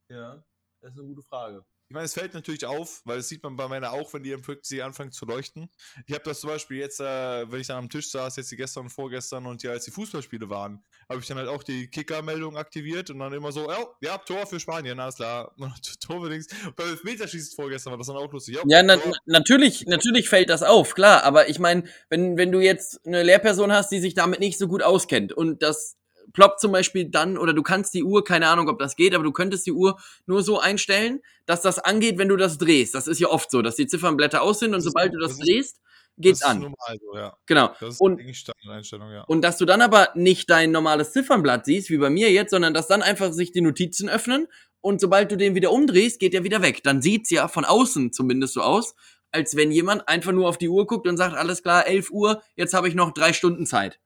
Ja, das ist eine gute Frage. Ich meine, es fällt natürlich auf, weil das sieht man bei meiner auch, wenn die sie anfangen zu leuchten. Ich habe das zum Beispiel jetzt, äh, wenn ich dann am Tisch saß, jetzt die gestern und vorgestern und ja, als die Fußballspiele waren, habe ich dann halt auch die Kicker-Meldung aktiviert und dann immer so, ja, ja, Tor für Spanien, alles klar. Tor für links. Beim Elfmeterschießen vorgestern war das dann auch lustig. Ja, na, Tor. natürlich, natürlich fällt das auf, klar. Aber ich meine, wenn, wenn du jetzt eine Lehrperson hast, die sich damit nicht so gut auskennt und das ploppt zum Beispiel dann, oder du kannst die Uhr, keine Ahnung, ob das geht, aber du könntest die Uhr nur so einstellen, dass das angeht, wenn du das drehst. Das ist ja oft so, dass die Ziffernblätter aus sind und sobald du das, das drehst, geht's an. normal so, ja. Genau. Das ist Und- ja. Und dass du dann aber nicht dein normales Ziffernblatt siehst, wie bei mir jetzt, sondern dass dann einfach sich die Notizen öffnen und sobald du den wieder umdrehst, geht er wieder weg. Dann sieht's ja von außen zumindest so aus, als wenn jemand einfach nur auf die Uhr guckt und sagt, alles klar, 11 Uhr, jetzt habe ich noch drei Stunden Zeit.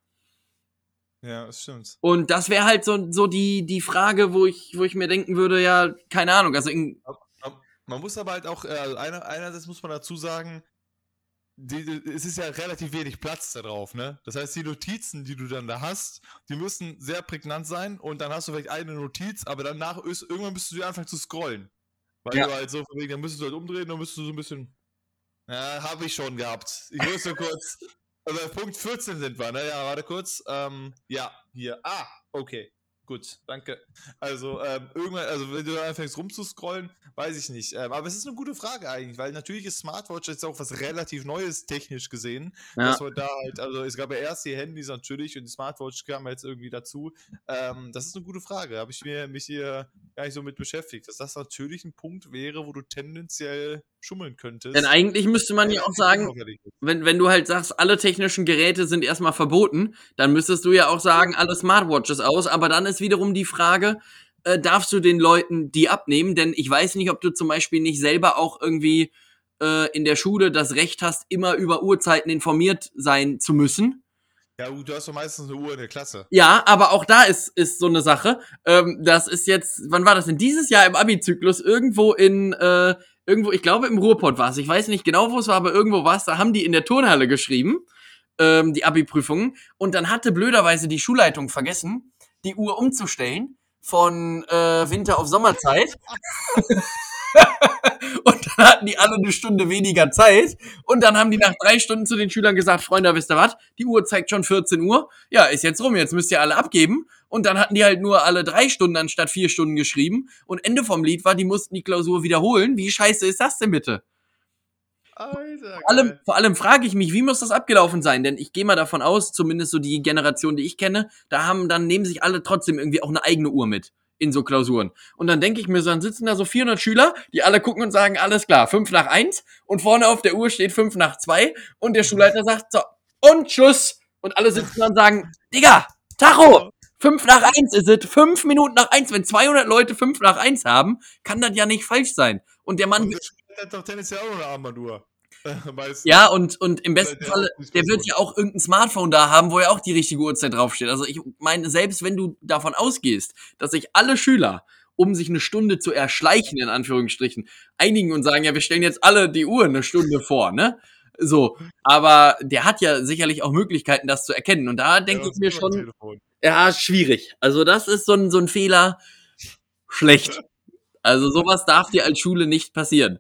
Ja, das stimmt. Und das wäre halt so, so die, die Frage, wo ich, wo ich mir denken würde, ja, keine Ahnung, also in, Man muss aber halt auch, äh, also einer, einerseits muss man dazu sagen, die, es ist ja relativ wenig Platz da drauf, ne? Das heißt, die Notizen, die du dann da hast, die müssen sehr prägnant sein und dann hast du vielleicht eine Notiz, aber danach ist, irgendwann müsstest du anfangen zu scrollen. Weil Ja. du halt so, von wegen, dann müsstest du halt umdrehen, dann müsstest du so ein bisschen, ja, habe ich schon gehabt. Ich muss nur kurz, Also Punkt 14 sind wir, ne? Ja, warte kurz. Ähm, ja, hier. Ah, okay. Gut, danke. Also, ähm, irgendwann, also wenn du anfängst rumzuscrollen, weiß ich nicht. Ähm, aber es ist eine gute Frage eigentlich, weil natürlich ist Smartwatch jetzt auch was relativ Neues technisch gesehen. Ja. Dass wir da halt, also es gab ja erst die Handys natürlich und die Smartwatch kam jetzt irgendwie dazu. Ähm, das ist eine gute Frage. Habe ich mir mich hier gar nicht so mit beschäftigt, dass das natürlich ein Punkt wäre, wo du tendenziell schummeln könntest. Denn eigentlich müsste man ja auch sagen, wenn, wenn du halt sagst, alle technischen Geräte sind erstmal verboten, dann müsstest du ja auch sagen, alle Smartwatches aus, aber dann ist wiederum die Frage, äh, darfst du den Leuten die abnehmen? Denn ich weiß nicht, ob du zum Beispiel nicht selber auch irgendwie äh, in der Schule das Recht hast, immer über Uhrzeiten informiert sein zu müssen. Ja, du hast doch meistens eine Uhr in der Klasse. Ja, aber auch da ist, ist so eine Sache. Ähm, das ist jetzt, wann war das denn? Dieses Jahr im Abi-Zyklus irgendwo in, äh, irgendwo, ich glaube im Ruhrpott war es. Ich weiß nicht genau, wo es war, aber irgendwo war es. Da haben die in der Turnhalle geschrieben, ähm, die Abi-Prüfungen. Und dann hatte blöderweise die Schulleitung vergessen, die Uhr umzustellen von äh, Winter auf Sommerzeit. und dann hatten die alle eine Stunde weniger Zeit. Und dann haben die nach drei Stunden zu den Schülern gesagt, Freunde, wisst ihr was? Die Uhr zeigt schon 14 Uhr. Ja, ist jetzt rum, jetzt müsst ihr alle abgeben. Und dann hatten die halt nur alle drei Stunden anstatt vier Stunden geschrieben. Und Ende vom Lied war, die mussten die Klausur wiederholen. Wie scheiße ist das denn bitte? Alter, Vor allem, vor allem frage ich mich, wie muss das abgelaufen sein? Denn ich gehe mal davon aus, zumindest so die Generation, die ich kenne, da haben dann nehmen sich alle trotzdem irgendwie auch eine eigene Uhr mit in so Klausuren. Und dann denke ich mir so, dann sitzen da so 400 Schüler, die alle gucken und sagen, alles klar, 5 nach 1 und vorne auf der Uhr steht 5 nach 2 und der Schulleiter sagt, so, und Schuss. Und alle sitzen da und sagen, Digga, Tacho, 5 nach 1 ist es, 5 Minuten nach 1. Wenn 200 Leute 5 nach 1 haben, kann das ja nicht falsch sein. Und der Mann der hat doch tendenziell auch eine Armbanduhr. Meistens. Ja, und, und im besten Der nicht der wird ja auch irgendein Smartphone da haben, wo ja auch die richtige Uhrzeit draufsteht. Also ich meine, selbst wenn du davon ausgehst, dass sich alle Schüler, um sich eine Stunde zu erschleichen, in Anführungsstrichen, einigen und sagen, ja, wir stellen jetzt alle die Uhr eine Stunde vor, ne? So, aber der hat ja sicherlich auch Möglichkeiten, das zu erkennen. Und da denke Ja, ich mir schon, ja, schwierig. Also das ist so ein, so ein Fehler schlecht. Also sowas darf dir als Schule nicht passieren.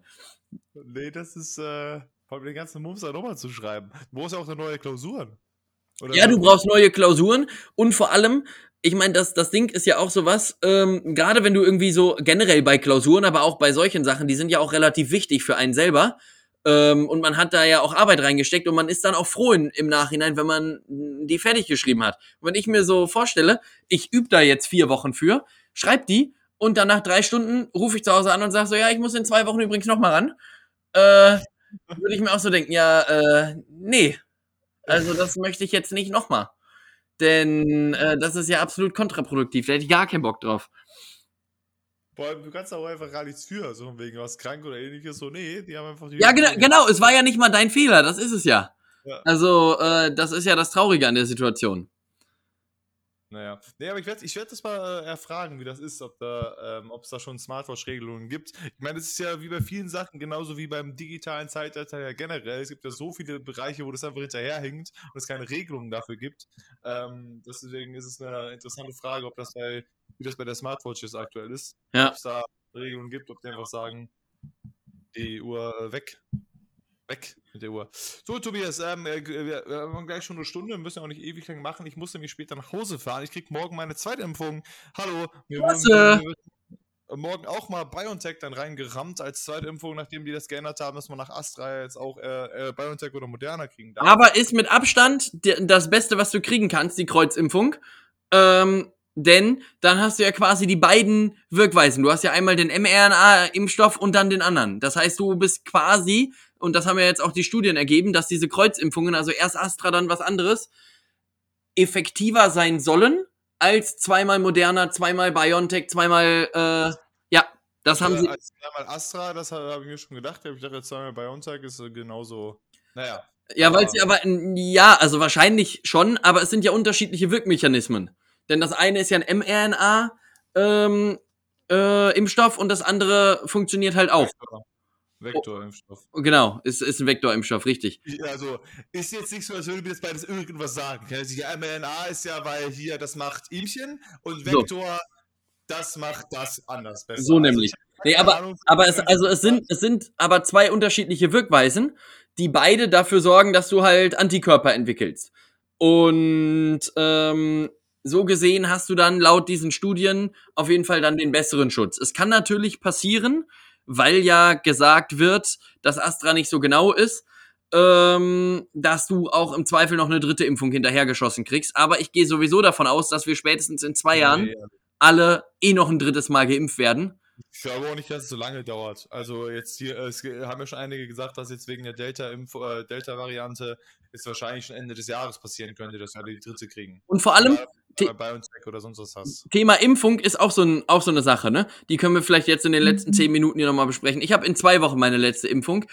Nee, das ist, äh, vor allem den ganzen Mums da nochmal zu schreiben. Du brauchst ja auch neue Klausuren. Oder Ja, du brauchst neue Klausuren und vor allem, ich meine, das, das Ding ist ja auch sowas, ähm, gerade wenn du irgendwie so generell bei Klausuren, aber auch bei solchen Sachen, die sind ja auch relativ wichtig für einen selber. Ähm, und man hat da ja auch Arbeit reingesteckt und man ist dann auch froh in, im Nachhinein, wenn man die fertig geschrieben hat. Und wenn ich mir so vorstelle, ich übe da jetzt vier Wochen für, schreib die und dann nach drei Stunden rufe ich zu Hause an und sage so, ja, ich muss in zwei Wochen übrigens nochmal ran. Äh, würde ich mir auch so denken, ja, äh, nee. Also das möchte ich jetzt nicht nochmal. Denn äh, das ist ja absolut kontraproduktiv. Da hätte ich gar keinen Bock drauf. Vor allem, du kannst auch einfach gar nichts für, so wegen was krank oder ähnliches. So, nee, die haben einfach die. Ja, genau, genau, es war ja nicht mal dein Fehler, das ist es ja. Ja. Also, äh, das ist ja das Traurige an der Situation. Naja. Nee, aber ich werde ich werd das mal äh, erfragen, wie das ist, ob da, ähm, ob es da schon Smartwatch-Regelungen gibt. Ich meine, es ist ja wie bei vielen Sachen, genauso wie beim digitalen Zeitalter ja generell. Es gibt ja so viele Bereiche, wo das einfach hinterherhinkt und es keine Regelungen dafür gibt. Ähm, deswegen ist es eine interessante Frage, ob das bei, wie das bei der Smartwatch jetzt aktuell ist. Ja. Ob es da Regelungen gibt, ob die einfach sagen, die Uhr weg. Weg mit der Uhr. So, Tobias, ähm, äh, wir, wir haben gleich schon eine Stunde, wir müssen auch nicht ewig lang machen. Ich muss nämlich später nach Hause fahren. Ich krieg morgen meine zweite Impfung. Hallo. Wurden- mir wird morgen auch mal BioNTech dann reingerammt als zweite Impfung, nachdem die das geändert haben, dass man nach Astra jetzt auch äh, äh, BioNTech oder Moderna kriegen darf. Aber ist mit Abstand das Beste, was du kriegen kannst, die Kreuzimpfung. Ähm, denn dann hast du ja quasi die beiden Wirkweisen. Du hast ja einmal den mRNA-Impfstoff und dann den anderen. Das heißt, du bist quasi, und das haben ja jetzt auch die Studien ergeben, dass diese Kreuzimpfungen, also erst Astra, dann was anderes, effektiver sein sollen als zweimal Moderna, zweimal BioNTech, zweimal, äh, ja, das haben äh, sie. als einmal Astra, das habe hab ich mir schon gedacht. Ich dachte, zweimal BioNTech ist äh, genauso. Naja. Ja, weil sie aber, ja, also wahrscheinlich schon, aber es sind ja unterschiedliche Wirkmechanismen. Denn das eine ist ja ein mRNA, ähm, äh, Impfstoff und das andere funktioniert halt auch. Vektor. Vektorimpfstoff. Genau, ist, ist ein Vektorimpfstoff, richtig. Ich- Also, ist jetzt nicht so, als würde mir das beides irgendwas sagen. Also, die mRNA ist ja, weil hier, das macht Ihmchen und So. Vektor, das macht das anders besser. So nämlich. ich hab Nee, aber, Ahnung, aber es, also es sind, es sind aber zwei unterschiedliche Wirkweisen, die beide dafür sorgen, dass du halt Antikörper entwickelst. Und ähm, so gesehen hast du dann laut diesen Studien auf jeden Fall dann den besseren Schutz. Es kann natürlich passieren, weil ja gesagt wird, dass Astra nicht so genau ist, ähm, dass du auch im Zweifel noch eine dritte Impfung hinterhergeschossen kriegst. Aber ich gehe sowieso davon aus, dass wir spätestens in zwei Jahren alle eh noch ein drittes Mal geimpft werden. Ich glaube auch nicht, dass es so lange dauert. Also jetzt hier, es haben ja schon einige gesagt, dass jetzt wegen der Delta-Variante äh, Delta es wahrscheinlich schon Ende des Jahres passieren könnte, dass wir alle die dritte kriegen. Und vor allem, The oder sonst was hast. Thema Impfung ist auch so, ein, auch so eine Sache, ne? Die können wir vielleicht jetzt in den letzten zehn Minuten hier nochmal besprechen. Ich habe in zwei Wochen meine letzte Impfung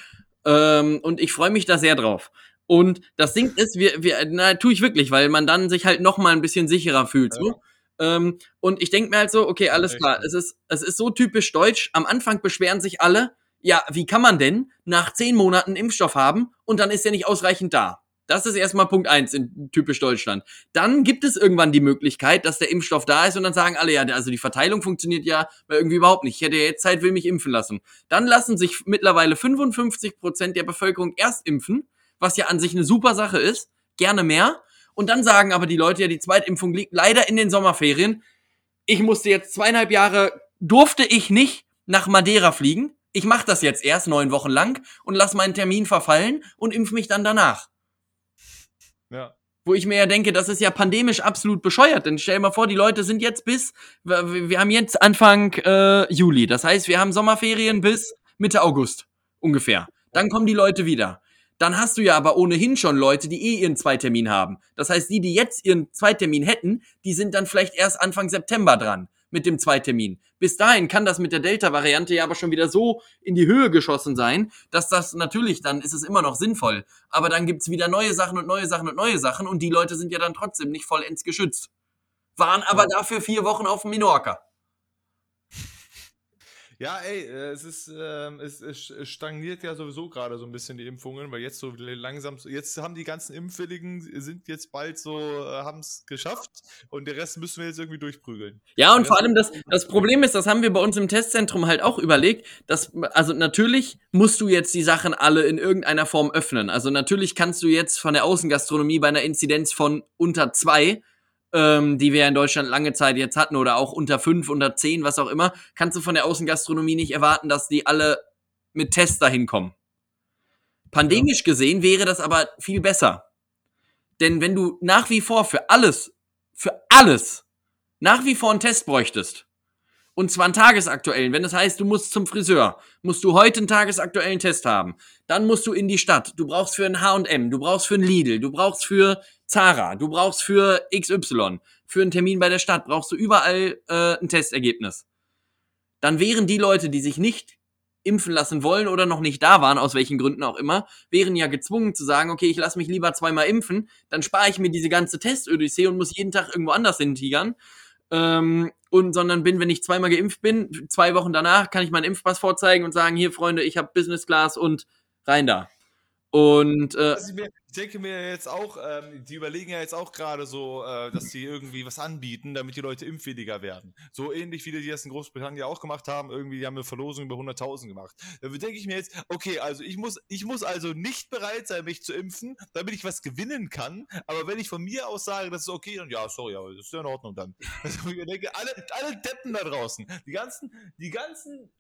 ähm, und ich freue mich da sehr drauf. Und das Ding ist, wir, wir, na, tue ich wirklich, weil man dann sich halt nochmal ein bisschen sicherer fühlt. So. Ähm, und ich denke mir halt so, okay, alles klar, es ist, es ist so typisch deutsch. Am Anfang beschweren sich alle, ja, wie kann man denn nach zehn Monaten Impfstoff haben und dann ist er nicht ausreichend da? Das ist erstmal Punkt eins in typisch Deutschland. Dann gibt es irgendwann die Möglichkeit, dass der Impfstoff da ist und dann sagen alle, ja, also die Verteilung funktioniert ja irgendwie überhaupt nicht. Ich hätte ja jetzt Zeit, will mich impfen lassen. Dann lassen sich mittlerweile 55 Prozent der Bevölkerung erst impfen, was ja an sich eine super Sache ist. Gerne mehr. Und dann sagen aber die Leute, ja, die Zweitimpfung liegt leider in den Sommerferien. Ich musste jetzt zweieinhalb Jahre, durfte ich nicht nach Madeira fliegen. Ich mache das jetzt erst neun Wochen lang und lass meinen Termin verfallen und impf mich dann danach. Ja. Wo ich mir ja denke, das ist ja pandemisch absolut bescheuert. Denn stell dir mal vor, die Leute sind jetzt bis, wir haben jetzt Anfang äh, Juli. Das heißt, wir haben Sommerferien bis Mitte August ungefähr. Dann kommen die Leute wieder. Dann hast du ja aber ohnehin schon Leute, die eh ihren Zweitermin haben. Das heißt, die, die jetzt ihren Zweitermin hätten, die sind dann vielleicht erst Anfang September dran mit dem Zweitermin. Bis dahin kann das mit der Delta-Variante ja aber schon wieder so in die Höhe geschossen sein, dass das natürlich, dann ist es immer noch sinnvoll. Aber dann gibt's wieder neue Sachen und neue Sachen und neue Sachen und die Leute sind ja dann trotzdem nicht vollends geschützt. Waren aber dafür vier Wochen auf Minorca. Ja, ey, äh, es ist, ähm, es, es stagniert ja sowieso gerade so ein bisschen die Impfungen, weil jetzt so langsam, jetzt haben die ganzen Impfwilligen, sind jetzt bald so, äh, haben es geschafft und der Rest müssen wir jetzt irgendwie durchprügeln. Ja, und vor allem das, das Problem ist, das haben wir bei uns im Testzentrum halt auch überlegt, dass, also natürlich musst du jetzt die Sachen alle in irgendeiner Form öffnen. Also natürlich kannst du jetzt von der Außengastronomie bei einer Inzidenz von unter zwei ähm, die wir in Deutschland lange Zeit jetzt hatten, oder auch unter fünf, unter zehn, was auch immer, kannst du von der Außengastronomie nicht erwarten, dass die alle mit Tests dahin kommen. Pandemisch ja. gesehen wäre das aber viel besser. Denn wenn du nach wie vor für alles, für alles, nach wie vor einen Test bräuchtest, und zwar einen tagesaktuellen. Wenn das heißt, du musst zum Friseur, musst du heute einen tagesaktuellen Test haben. Dann musst du in die Stadt. Du brauchst für ein H&M, du brauchst für ein Lidl, du brauchst für Zara, du brauchst für XY, für einen Termin bei der Stadt, brauchst du überall äh, ein Testergebnis. Dann wären die Leute, die sich nicht impfen lassen wollen oder noch nicht da waren, aus welchen Gründen auch immer, wären ja gezwungen zu sagen, okay, ich lasse mich lieber zweimal impfen, dann spare ich mir diese ganze Test-Odyssee und muss jeden Tag irgendwo anders hin tigern. Ähm, und sondern bin, wenn ich zweimal geimpft bin, zwei Wochen danach kann ich meinen Impfpass vorzeigen und sagen, hier Freunde, ich habe Business Class und rein da. Und äh, ich denke mir jetzt auch, ähm, die überlegen ja jetzt auch gerade so, äh, dass sie irgendwie was anbieten, damit die Leute impfwilliger werden. So ähnlich wie die das in Großbritannien auch gemacht haben. Irgendwie, die haben eine Verlosung über 100.000 gemacht. Da denke ich mir jetzt, okay, also ich muss, ich muss also nicht bereit sein, mich zu impfen, damit ich was gewinnen kann. Aber wenn ich von mir aus sage, das ist okay, dann ja, sorry, aber das ist ja in Ordnung dann. Also ich denke, alle, alle Deppen da draußen, die ganzen, die ganzen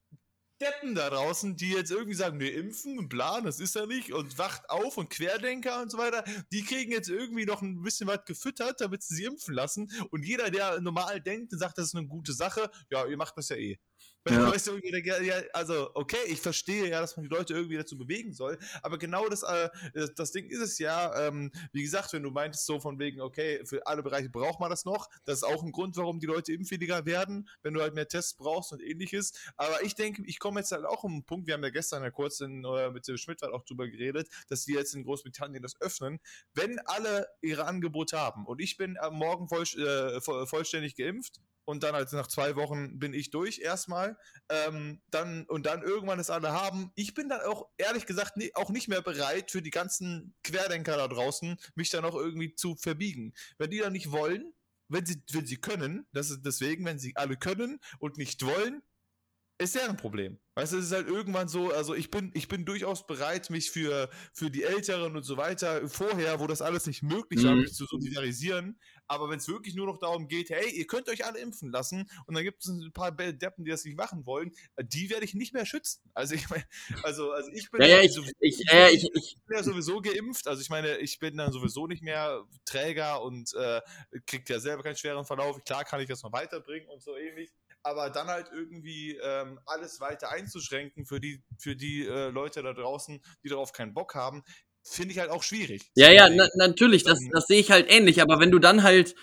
Deppen da draußen, die jetzt irgendwie sagen, wir impfen und bla, das ist ja nicht und wacht auf und Querdenker und so weiter, die kriegen jetzt irgendwie noch ein bisschen was gefüttert, damit sie sich impfen lassen und jeder, der normal denkt und sagt, das ist eine gute Sache, ja, ihr macht das ja eh. Ja. Weißt du, ja, also, okay, ich verstehe ja, dass man die Leute irgendwie dazu bewegen soll, aber genau das, äh, das Ding ist es ja, ähm, wie gesagt, wenn du meintest so von wegen, okay, für alle Bereiche braucht man das noch, das ist auch ein Grund, warum die Leute impfwilliger werden, wenn du halt mehr Tests brauchst und ähnliches, aber ich denke, ich komme jetzt halt auch um einen Punkt, wir haben ja gestern ja kurz in, äh, mit dem Schmidt auch drüber geredet, dass die jetzt in Großbritannien das öffnen, wenn alle ihre Angebote haben und ich bin am Morgen voll, äh, vollständig geimpft, und dann halt nach zwei Wochen bin ich durch erstmal. Ähm, dann und dann irgendwann es alle haben. Ich bin dann auch ehrlich gesagt nie, auch nicht mehr bereit für die ganzen Querdenker da draußen, mich dann auch irgendwie zu verbiegen. Wenn die dann nicht wollen, wenn sie, wenn sie können, das ist deswegen, wenn sie alle können und nicht wollen, ist deren Problem. Weißt du, es ist halt irgendwann so, also ich bin, ich bin durchaus bereit, mich für, für die Älteren und so weiter, vorher, wo das alles nicht möglich war, Mhm. mich zu solidarisieren. Aber wenn es wirklich nur noch darum geht, hey, ihr könnt euch alle impfen lassen und dann gibt es ein paar Deppen, die das nicht machen wollen, die werde ich nicht mehr schützen. Also ich meine, also, also ich bin Ja, ja, ich, sowieso- ich, ja, ja, ich, ich, bin ja sowieso geimpft. Also ich meine, ich bin dann sowieso nicht mehr Träger und äh, kriegt ja selber keinen schweren Verlauf. Klar kann ich das noch weiterbringen und so ähnlich. Aber dann halt irgendwie ähm, alles weiter einzuschränken für die, für die äh, Leute da draußen, die darauf keinen Bock haben, finde ich halt auch schwierig. Ja, ja, na, natürlich, das, Ähm, das sehe ich halt ähnlich, aber wenn du dann halt,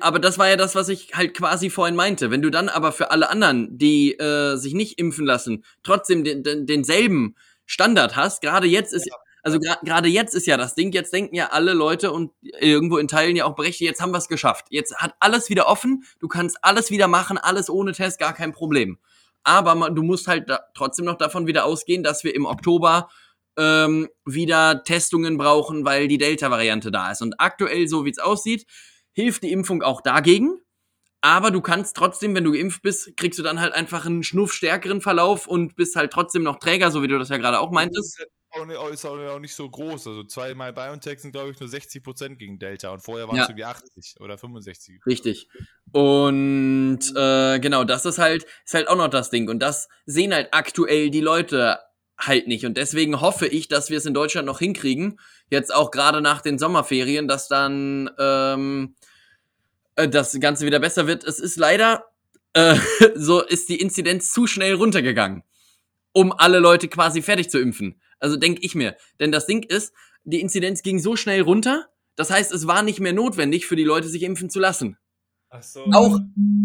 aber das war ja das, was ich halt quasi vorhin meinte, wenn du dann aber für alle anderen, die äh, sich nicht impfen lassen, trotzdem den, den, denselben Standard hast, gerade jetzt ist, also gerade jetzt ist ja das Ding, jetzt denken ja alle Leute und irgendwo in Teilen ja auch berechtigt, jetzt haben wir es geschafft, jetzt hat alles wieder offen, du kannst alles wieder machen, alles ohne Test, gar kein Problem. Aber man, du musst halt da, trotzdem noch davon wieder ausgehen, dass wir im Oktober ähm, wieder Testungen brauchen, weil die Delta-Variante da ist. Und aktuell, so wie es aussieht, hilft die Impfung auch dagegen. Aber du kannst trotzdem, wenn du geimpft bist, kriegst du dann halt einfach einen schnuffstärkeren Verlauf und bist halt trotzdem noch Träger, so wie du das ja gerade auch meintest. Ist auch nicht, ist auch auch nicht so groß. Also zweimal BioNTech sind, glaube ich, nur 60 Prozent gegen Delta und vorher waren es Ja. irgendwie 80 oder 65. Richtig. Und äh, genau, das ist halt, ist halt auch noch das Ding. Und das sehen halt aktuell die Leute halt nicht. Und deswegen hoffe ich, dass wir es in Deutschland noch hinkriegen. Jetzt auch gerade nach den Sommerferien, dass dann ähm, äh, das Ganze wieder besser wird. Es ist leider, äh, so ist die Inzidenz zu schnell runtergegangen, um alle Leute quasi fertig zu impfen. Also denke ich mir. Denn das Ding ist, die Inzidenz ging so schnell runter, das heißt, es war nicht mehr notwendig für die Leute, sich impfen zu lassen Ach so. auch,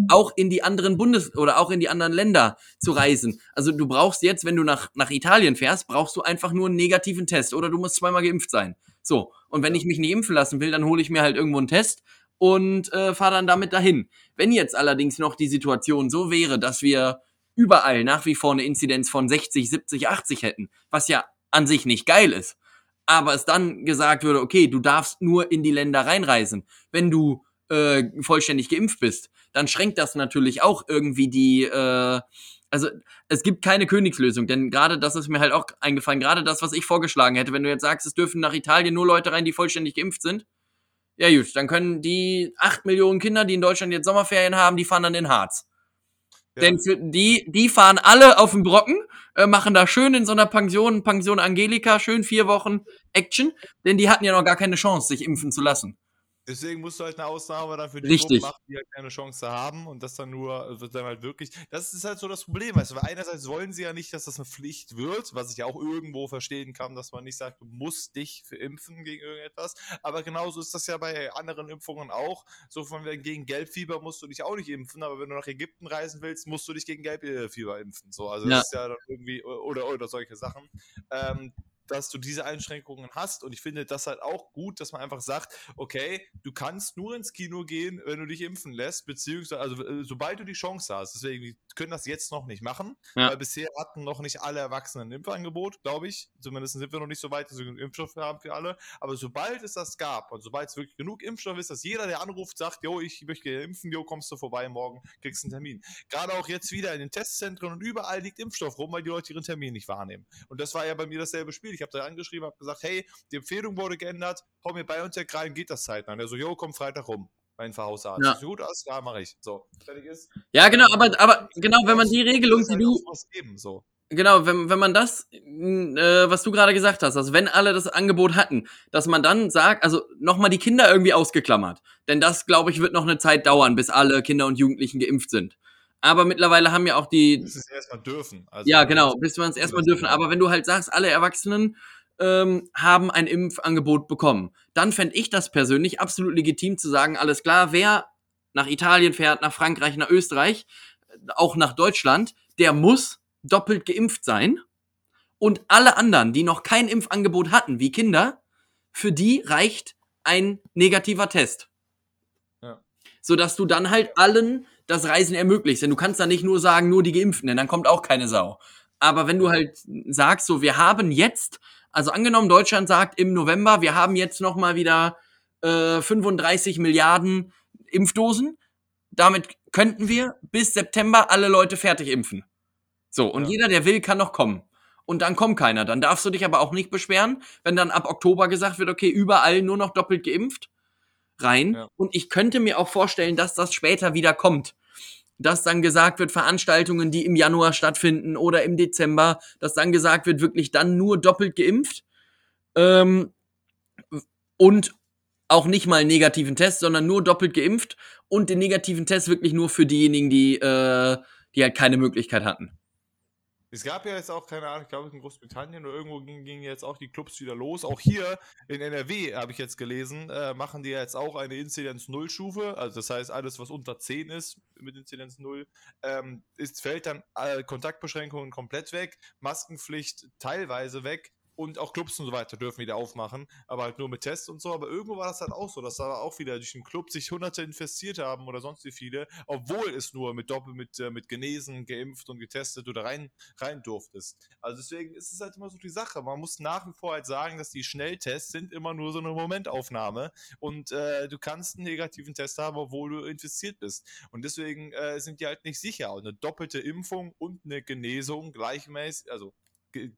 auch in die anderen Bundes- oder auch in die anderen Länder zu reisen. Also du brauchst jetzt, wenn du nach, nach Italien fährst, brauchst du einfach nur einen negativen Test oder du musst zweimal geimpft sein. So. Und wenn ich mich nicht impfen lassen will, dann hole ich mir halt irgendwo einen Test und äh, fahre dann damit dahin. Wenn jetzt allerdings noch die Situation so wäre, dass wir überall nach wie vor eine Inzidenz von 60, 70, 80 hätten, was ja an sich nicht geil ist, aber es dann gesagt würde, okay, du darfst nur in die Länder reinreisen, wenn du äh, vollständig geimpft bist, dann schränkt das natürlich auch irgendwie die, äh, also es gibt keine Königslösung, denn gerade das ist mir halt auch eingefallen, gerade das, was ich vorgeschlagen hätte, wenn du jetzt sagst, es dürfen nach Italien nur Leute rein, die vollständig geimpft sind, ja gut, dann können die acht Millionen Kinder, die in Deutschland jetzt Sommerferien haben, die fahren dann in Harz. Ja. Denn für die, die fahren alle auf den Brocken, äh, machen da schön in so einer Pension, Pension Angelika, schön vier Wochen Action, denn die hatten ja noch gar keine Chance, sich impfen zu lassen. Deswegen musst du halt eine Ausnahme dann für die Richtig. Gruppen machen, die halt keine Chance haben und das dann nur, wird dann halt wirklich, das ist halt so das Problem, weißt du, weil einerseits wollen sie ja nicht, dass das eine Pflicht wird, was ich ja auch irgendwo verstehen kann, dass man nicht sagt, du musst dich für impfen gegen irgendetwas, aber genauso ist das ja bei anderen Impfungen auch, so von wegen gegen Gelbfieber musst du dich auch nicht impfen, aber wenn du nach Ägypten reisen willst, musst du dich gegen Gelbfieber impfen, so, also Ja. das ist ja dann irgendwie, oder, oder solche Sachen, ähm, dass du diese Einschränkungen hast und ich finde das halt auch gut, dass man einfach sagt, okay, du kannst nur ins Kino gehen, wenn du dich impfen lässt, beziehungsweise, also äh, sobald du die Chance hast, deswegen, wir können das jetzt noch nicht machen, Ja. weil bisher hatten noch nicht alle Erwachsenen ein Impfangebot, glaube ich, zumindest sind wir noch nicht so weit, dass wir einen Impfstoff haben für alle, aber sobald es das gab und sobald es wirklich genug Impfstoff ist, dass jeder, der anruft, sagt, jo, ich möchte impfen, jo, kommst du vorbei morgen, kriegst einen Termin. Gerade auch jetzt wieder in den Testzentren und überall liegt Impfstoff rum, weil die Leute ihren Termin nicht wahrnehmen. Und das war ja bei mir dasselbe Spiel. Ich habe da angeschrieben, habe gesagt, hey, die Empfehlung wurde geändert, hau mir BioNTech rein, geht das zeitnah? Und er so, jo, komm Freitag rum. Mein Verhausarzt. Ja. So, gut, alles klar, mache ich. So, fertig ist. Ja, genau, aber, aber genau, wenn man die Regelung, die halt du, geben, so. genau, wenn, wenn man das, äh, was du gerade gesagt hast, also wenn alle das Angebot hatten, dass man dann sagt, also nochmal die Kinder irgendwie ausgeklammert. Denn das, glaube ich, wird noch eine Zeit dauern, bis alle Kinder und Jugendlichen geimpft sind. Aber mittlerweile haben ja auch die, Das ist erstmal dürfen. Also, ja, genau, bis wir uns erstmal dürfen. Aber wenn du halt sagst, alle Erwachsenen ähm, haben ein Impfangebot bekommen, dann fände ich das persönlich absolut legitim zu sagen, alles klar, wer nach Italien fährt, nach Frankreich, nach Österreich, auch nach Deutschland, der muss doppelt geimpft sein. Und alle anderen, die noch kein Impfangebot hatten, wie Kinder, für die reicht ein negativer Test. Ja. Sodass du dann halt allen das Reisen ermöglicht. Denn du kannst dann nicht nur sagen, nur die Geimpften, denn dann kommt auch keine Sau. Aber wenn du halt sagst, so, wir haben jetzt, also angenommen, Deutschland sagt im November, wir haben jetzt noch mal wieder äh, 35 Milliarden Impfdosen, damit könnten wir bis September alle Leute fertig impfen. So, und Ja. jeder, der will, kann noch kommen. Und dann kommt keiner. Dann darfst du dich aber auch nicht beschweren, wenn dann ab Oktober gesagt wird, okay, überall nur noch doppelt geimpft rein. Ja. Und ich könnte mir auch vorstellen, dass das später wieder kommt. Dass dann gesagt wird, Veranstaltungen, die im Januar stattfinden oder im Dezember, dass dann gesagt wird, wirklich dann nur doppelt geimpft. Ähm, und auch nicht mal einen negativen Test, sondern nur doppelt geimpft und den negativen Test wirklich nur für diejenigen, die, äh, die halt keine Möglichkeit hatten. Es gab ja jetzt auch, keine Ahnung, ich glaube in Großbritannien oder irgendwo gingen, jetzt auch die Clubs wieder los. Auch hier in NRW, habe ich jetzt gelesen, äh, machen die jetzt auch eine Inzidenz-Null-Stufe. Also das heißt, alles, was unter 10 ist mit Inzidenz 0, ähm, ist, fällt dann äh, Kontaktbeschränkungen komplett weg, Maskenpflicht teilweise weg. Und auch Clubs und so weiter dürfen wieder aufmachen, aber halt nur mit Tests und so. Aber irgendwo war das halt auch so, dass da auch wieder durch den Club sich Hunderte infiziert haben oder sonst wie viele, obwohl es nur mit Doppel, mit, äh, mit genesen, geimpft und getestet oder rein, rein durftest. Also deswegen ist es halt immer so die Sache. Man muss nach wie vor halt sagen, dass die Schnelltests sind immer nur so eine Momentaufnahme und äh, du kannst einen negativen Test haben, obwohl du infiziert bist. Und deswegen äh, sind die halt nicht sicher. Und eine doppelte Impfung und eine Genesung gleichmäßig, also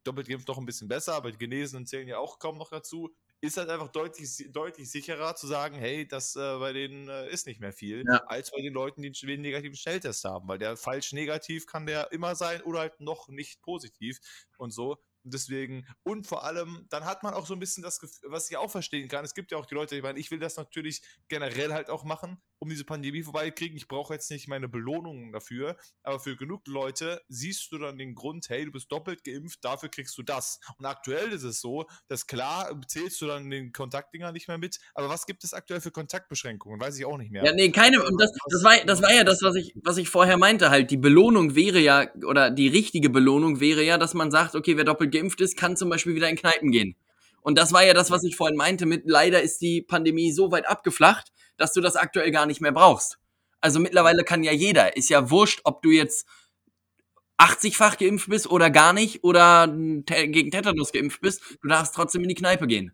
doppelt geimpft noch ein bisschen besser, aber die Genesenen zählen ja auch kaum noch dazu. Ist halt einfach deutlich, deutlich sicherer zu sagen, hey, das äh, bei denen äh, ist nicht mehr viel, Ja. als bei den Leuten, die einen negativen Schnelltest haben, weil der falsch negativ kann der immer sein oder halt noch nicht positiv und so. Und deswegen, und vor allem, dann hat man auch so ein bisschen das Gefühl, was ich auch verstehen kann. Es gibt ja auch die Leute, ich meine, ich will das natürlich generell halt auch machen, um diese Pandemie vorbeikriegen. Ich brauche jetzt nicht meine Belohnungen dafür, aber für genug Leute siehst du dann den Grund, hey, du bist doppelt geimpft, dafür kriegst du das. Und aktuell ist es so, dass klar, zählst du dann den Kontaktdinger nicht mehr mit, aber was gibt es aktuell für Kontaktbeschränkungen? Weiß ich auch nicht mehr. Ja, nee, keine. Und das, das, war, das war ja das, was ich, was ich vorher meinte. Halt, die Belohnung wäre ja, oder die richtige Belohnung wäre ja, dass man sagt, okay, wer doppelt geimpft ist, kann zum Beispiel wieder in Kneipen gehen. Und das war ja das, was ich vorhin meinte mit, leider ist die Pandemie so weit abgeflacht, dass du das aktuell gar nicht mehr brauchst. Also mittlerweile kann ja jeder. Ist ja wurscht, ob du jetzt 80-fach geimpft bist oder gar nicht oder gegen Tetanus geimpft bist. Du darfst trotzdem in die Kneipe gehen.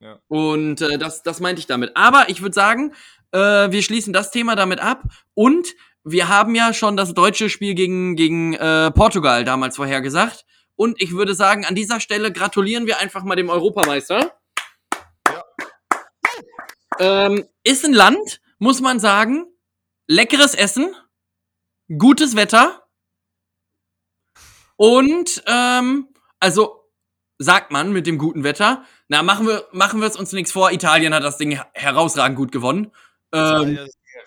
Ja. Und äh, das, das meinte ich damit. Aber ich würde sagen, äh, wir schließen das Thema damit ab. Und wir haben ja schon das deutsche Spiel gegen, gegen äh, Portugal damals vorhergesagt. Und ich würde sagen, an dieser Stelle gratulieren wir einfach mal dem Europameister. Ja. Ähm, ist ein Land, muss man sagen, leckeres Essen, gutes Wetter und ähm, also sagt man mit dem guten Wetter, na machen wir machen wir es uns nichts vor. Italien hat das Ding her- herausragend gut gewonnen. Ähm,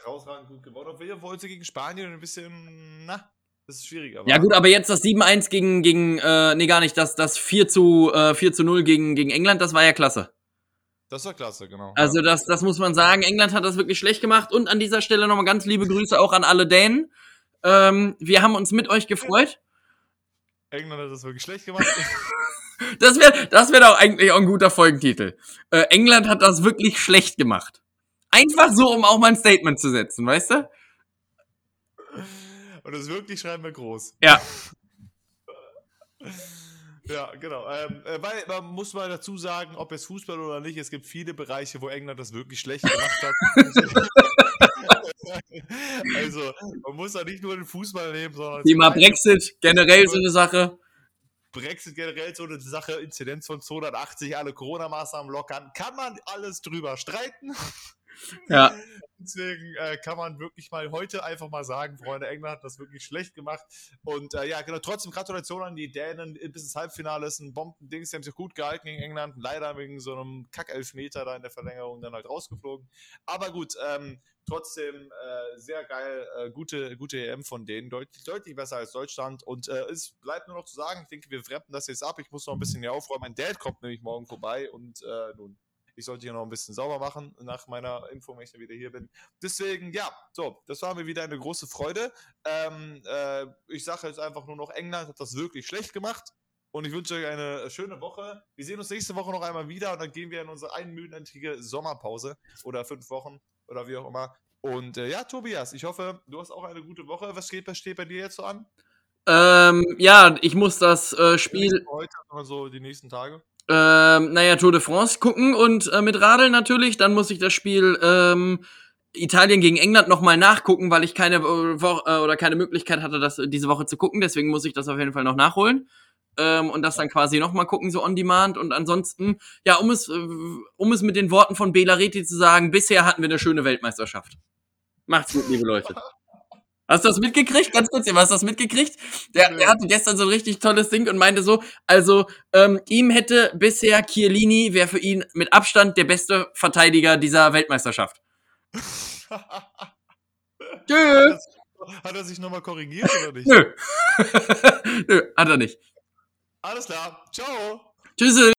herausragend gut gewonnen. Obwohl wollte gegen Spanien ein bisschen, na, das ist schwierig. Aber ja gut, aber jetzt das 7-1 gegen gegen äh, nee gar nicht, das das 4 zu äh, 4 zu 0 gegen gegen England, das war ja klasse. Das war klasse, genau. Also das, das muss man sagen. England hat das wirklich schlecht gemacht. Und an dieser Stelle nochmal ganz liebe Grüße auch an alle Dänen. Ähm, wir haben uns mit euch gefreut. England hat das wirklich schlecht gemacht. Das wäre das wär doch eigentlich auch ein guter Folgentitel. Äh, England hat das wirklich schlecht gemacht. Einfach so, um auch mal ein Statement zu setzen, weißt du? Und das wirklich schreiben wir groß. Ja. Ja, genau. Ähm, äh, weil man muss mal dazu sagen, ob es Fußball oder nicht, es gibt viele Bereiche, wo England das wirklich schlecht gemacht hat. also, man muss da nicht nur den Fußball nehmen, sondern Thema Brexit, generell so eine Sache. Brexit generell so eine Sache, Inzidenz von 280, alle Corona-Maßnahmen lockern, kann man alles drüber streiten. Ja. Deswegen äh, kann man wirklich mal heute einfach mal sagen, Freunde, England hat das wirklich schlecht gemacht. Und äh, ja, genau, trotzdem Gratulation an die Dänen. Bis ins Halbfinale ist ein Bombendings, die haben sich gut gehalten gegen England. Leider wegen so einem Kack-Elfmeter da in der Verlängerung dann halt rausgeflogen. Aber gut, ähm, trotzdem äh, sehr geil, äh, gute, gute EM von denen, deutlich, deutlich besser als Deutschland. Und äh, es bleibt nur noch zu sagen, ich denke, wir wrappen das jetzt ab. Ich muss noch ein bisschen hier aufräumen. Mein Dad kommt nämlich morgen vorbei und äh, nun. Ich sollte hier noch ein bisschen sauber machen nach meiner Impfung, wenn ich dann wieder hier bin. Deswegen, ja, so, das war mir wieder eine große Freude. Ähm, äh, ich sage jetzt einfach nur noch, England hat das wirklich schlecht gemacht. Und ich wünsche euch eine schöne Woche. Wir sehen uns nächste Woche noch einmal wieder und dann gehen wir in unsere einminütige Sommerpause oder fünf Wochen oder wie auch immer. Und äh, ja, Tobias, ich hoffe, du hast auch eine gute Woche. Was steht, was steht bei dir jetzt so an? Ähm, ja, ich muss das äh, Spiel, Heute, also die nächsten Tage. Ähm, naja, Tour de France gucken und äh, mit Radeln natürlich. Dann muss ich das Spiel ähm, Italien gegen England nochmal nachgucken, weil ich keine äh, Wo äh, oder keine Möglichkeit hatte, das diese Woche zu gucken. Deswegen muss ich das auf jeden Fall noch nachholen. Ähm, und das dann quasi nochmal gucken, so on demand. Und ansonsten, ja, um es, äh, um es mit den Worten von Bela Reti zu sagen, bisher hatten wir eine schöne Weltmeisterschaft. Macht's gut, liebe Leute. Hast du das mitgekriegt? Ganz kurz, hast du das mitgekriegt? Der, der hatte gestern so ein richtig tolles Ding und meinte so, also ähm, ihm hätte bisher Chiellini, wäre für ihn mit Abstand der beste Verteidiger dieser Weltmeisterschaft. Tschö. Hat er sich nochmal korrigiert oder nicht? Nö. Nö, hat er nicht. Alles klar. Ciao. Tschüss.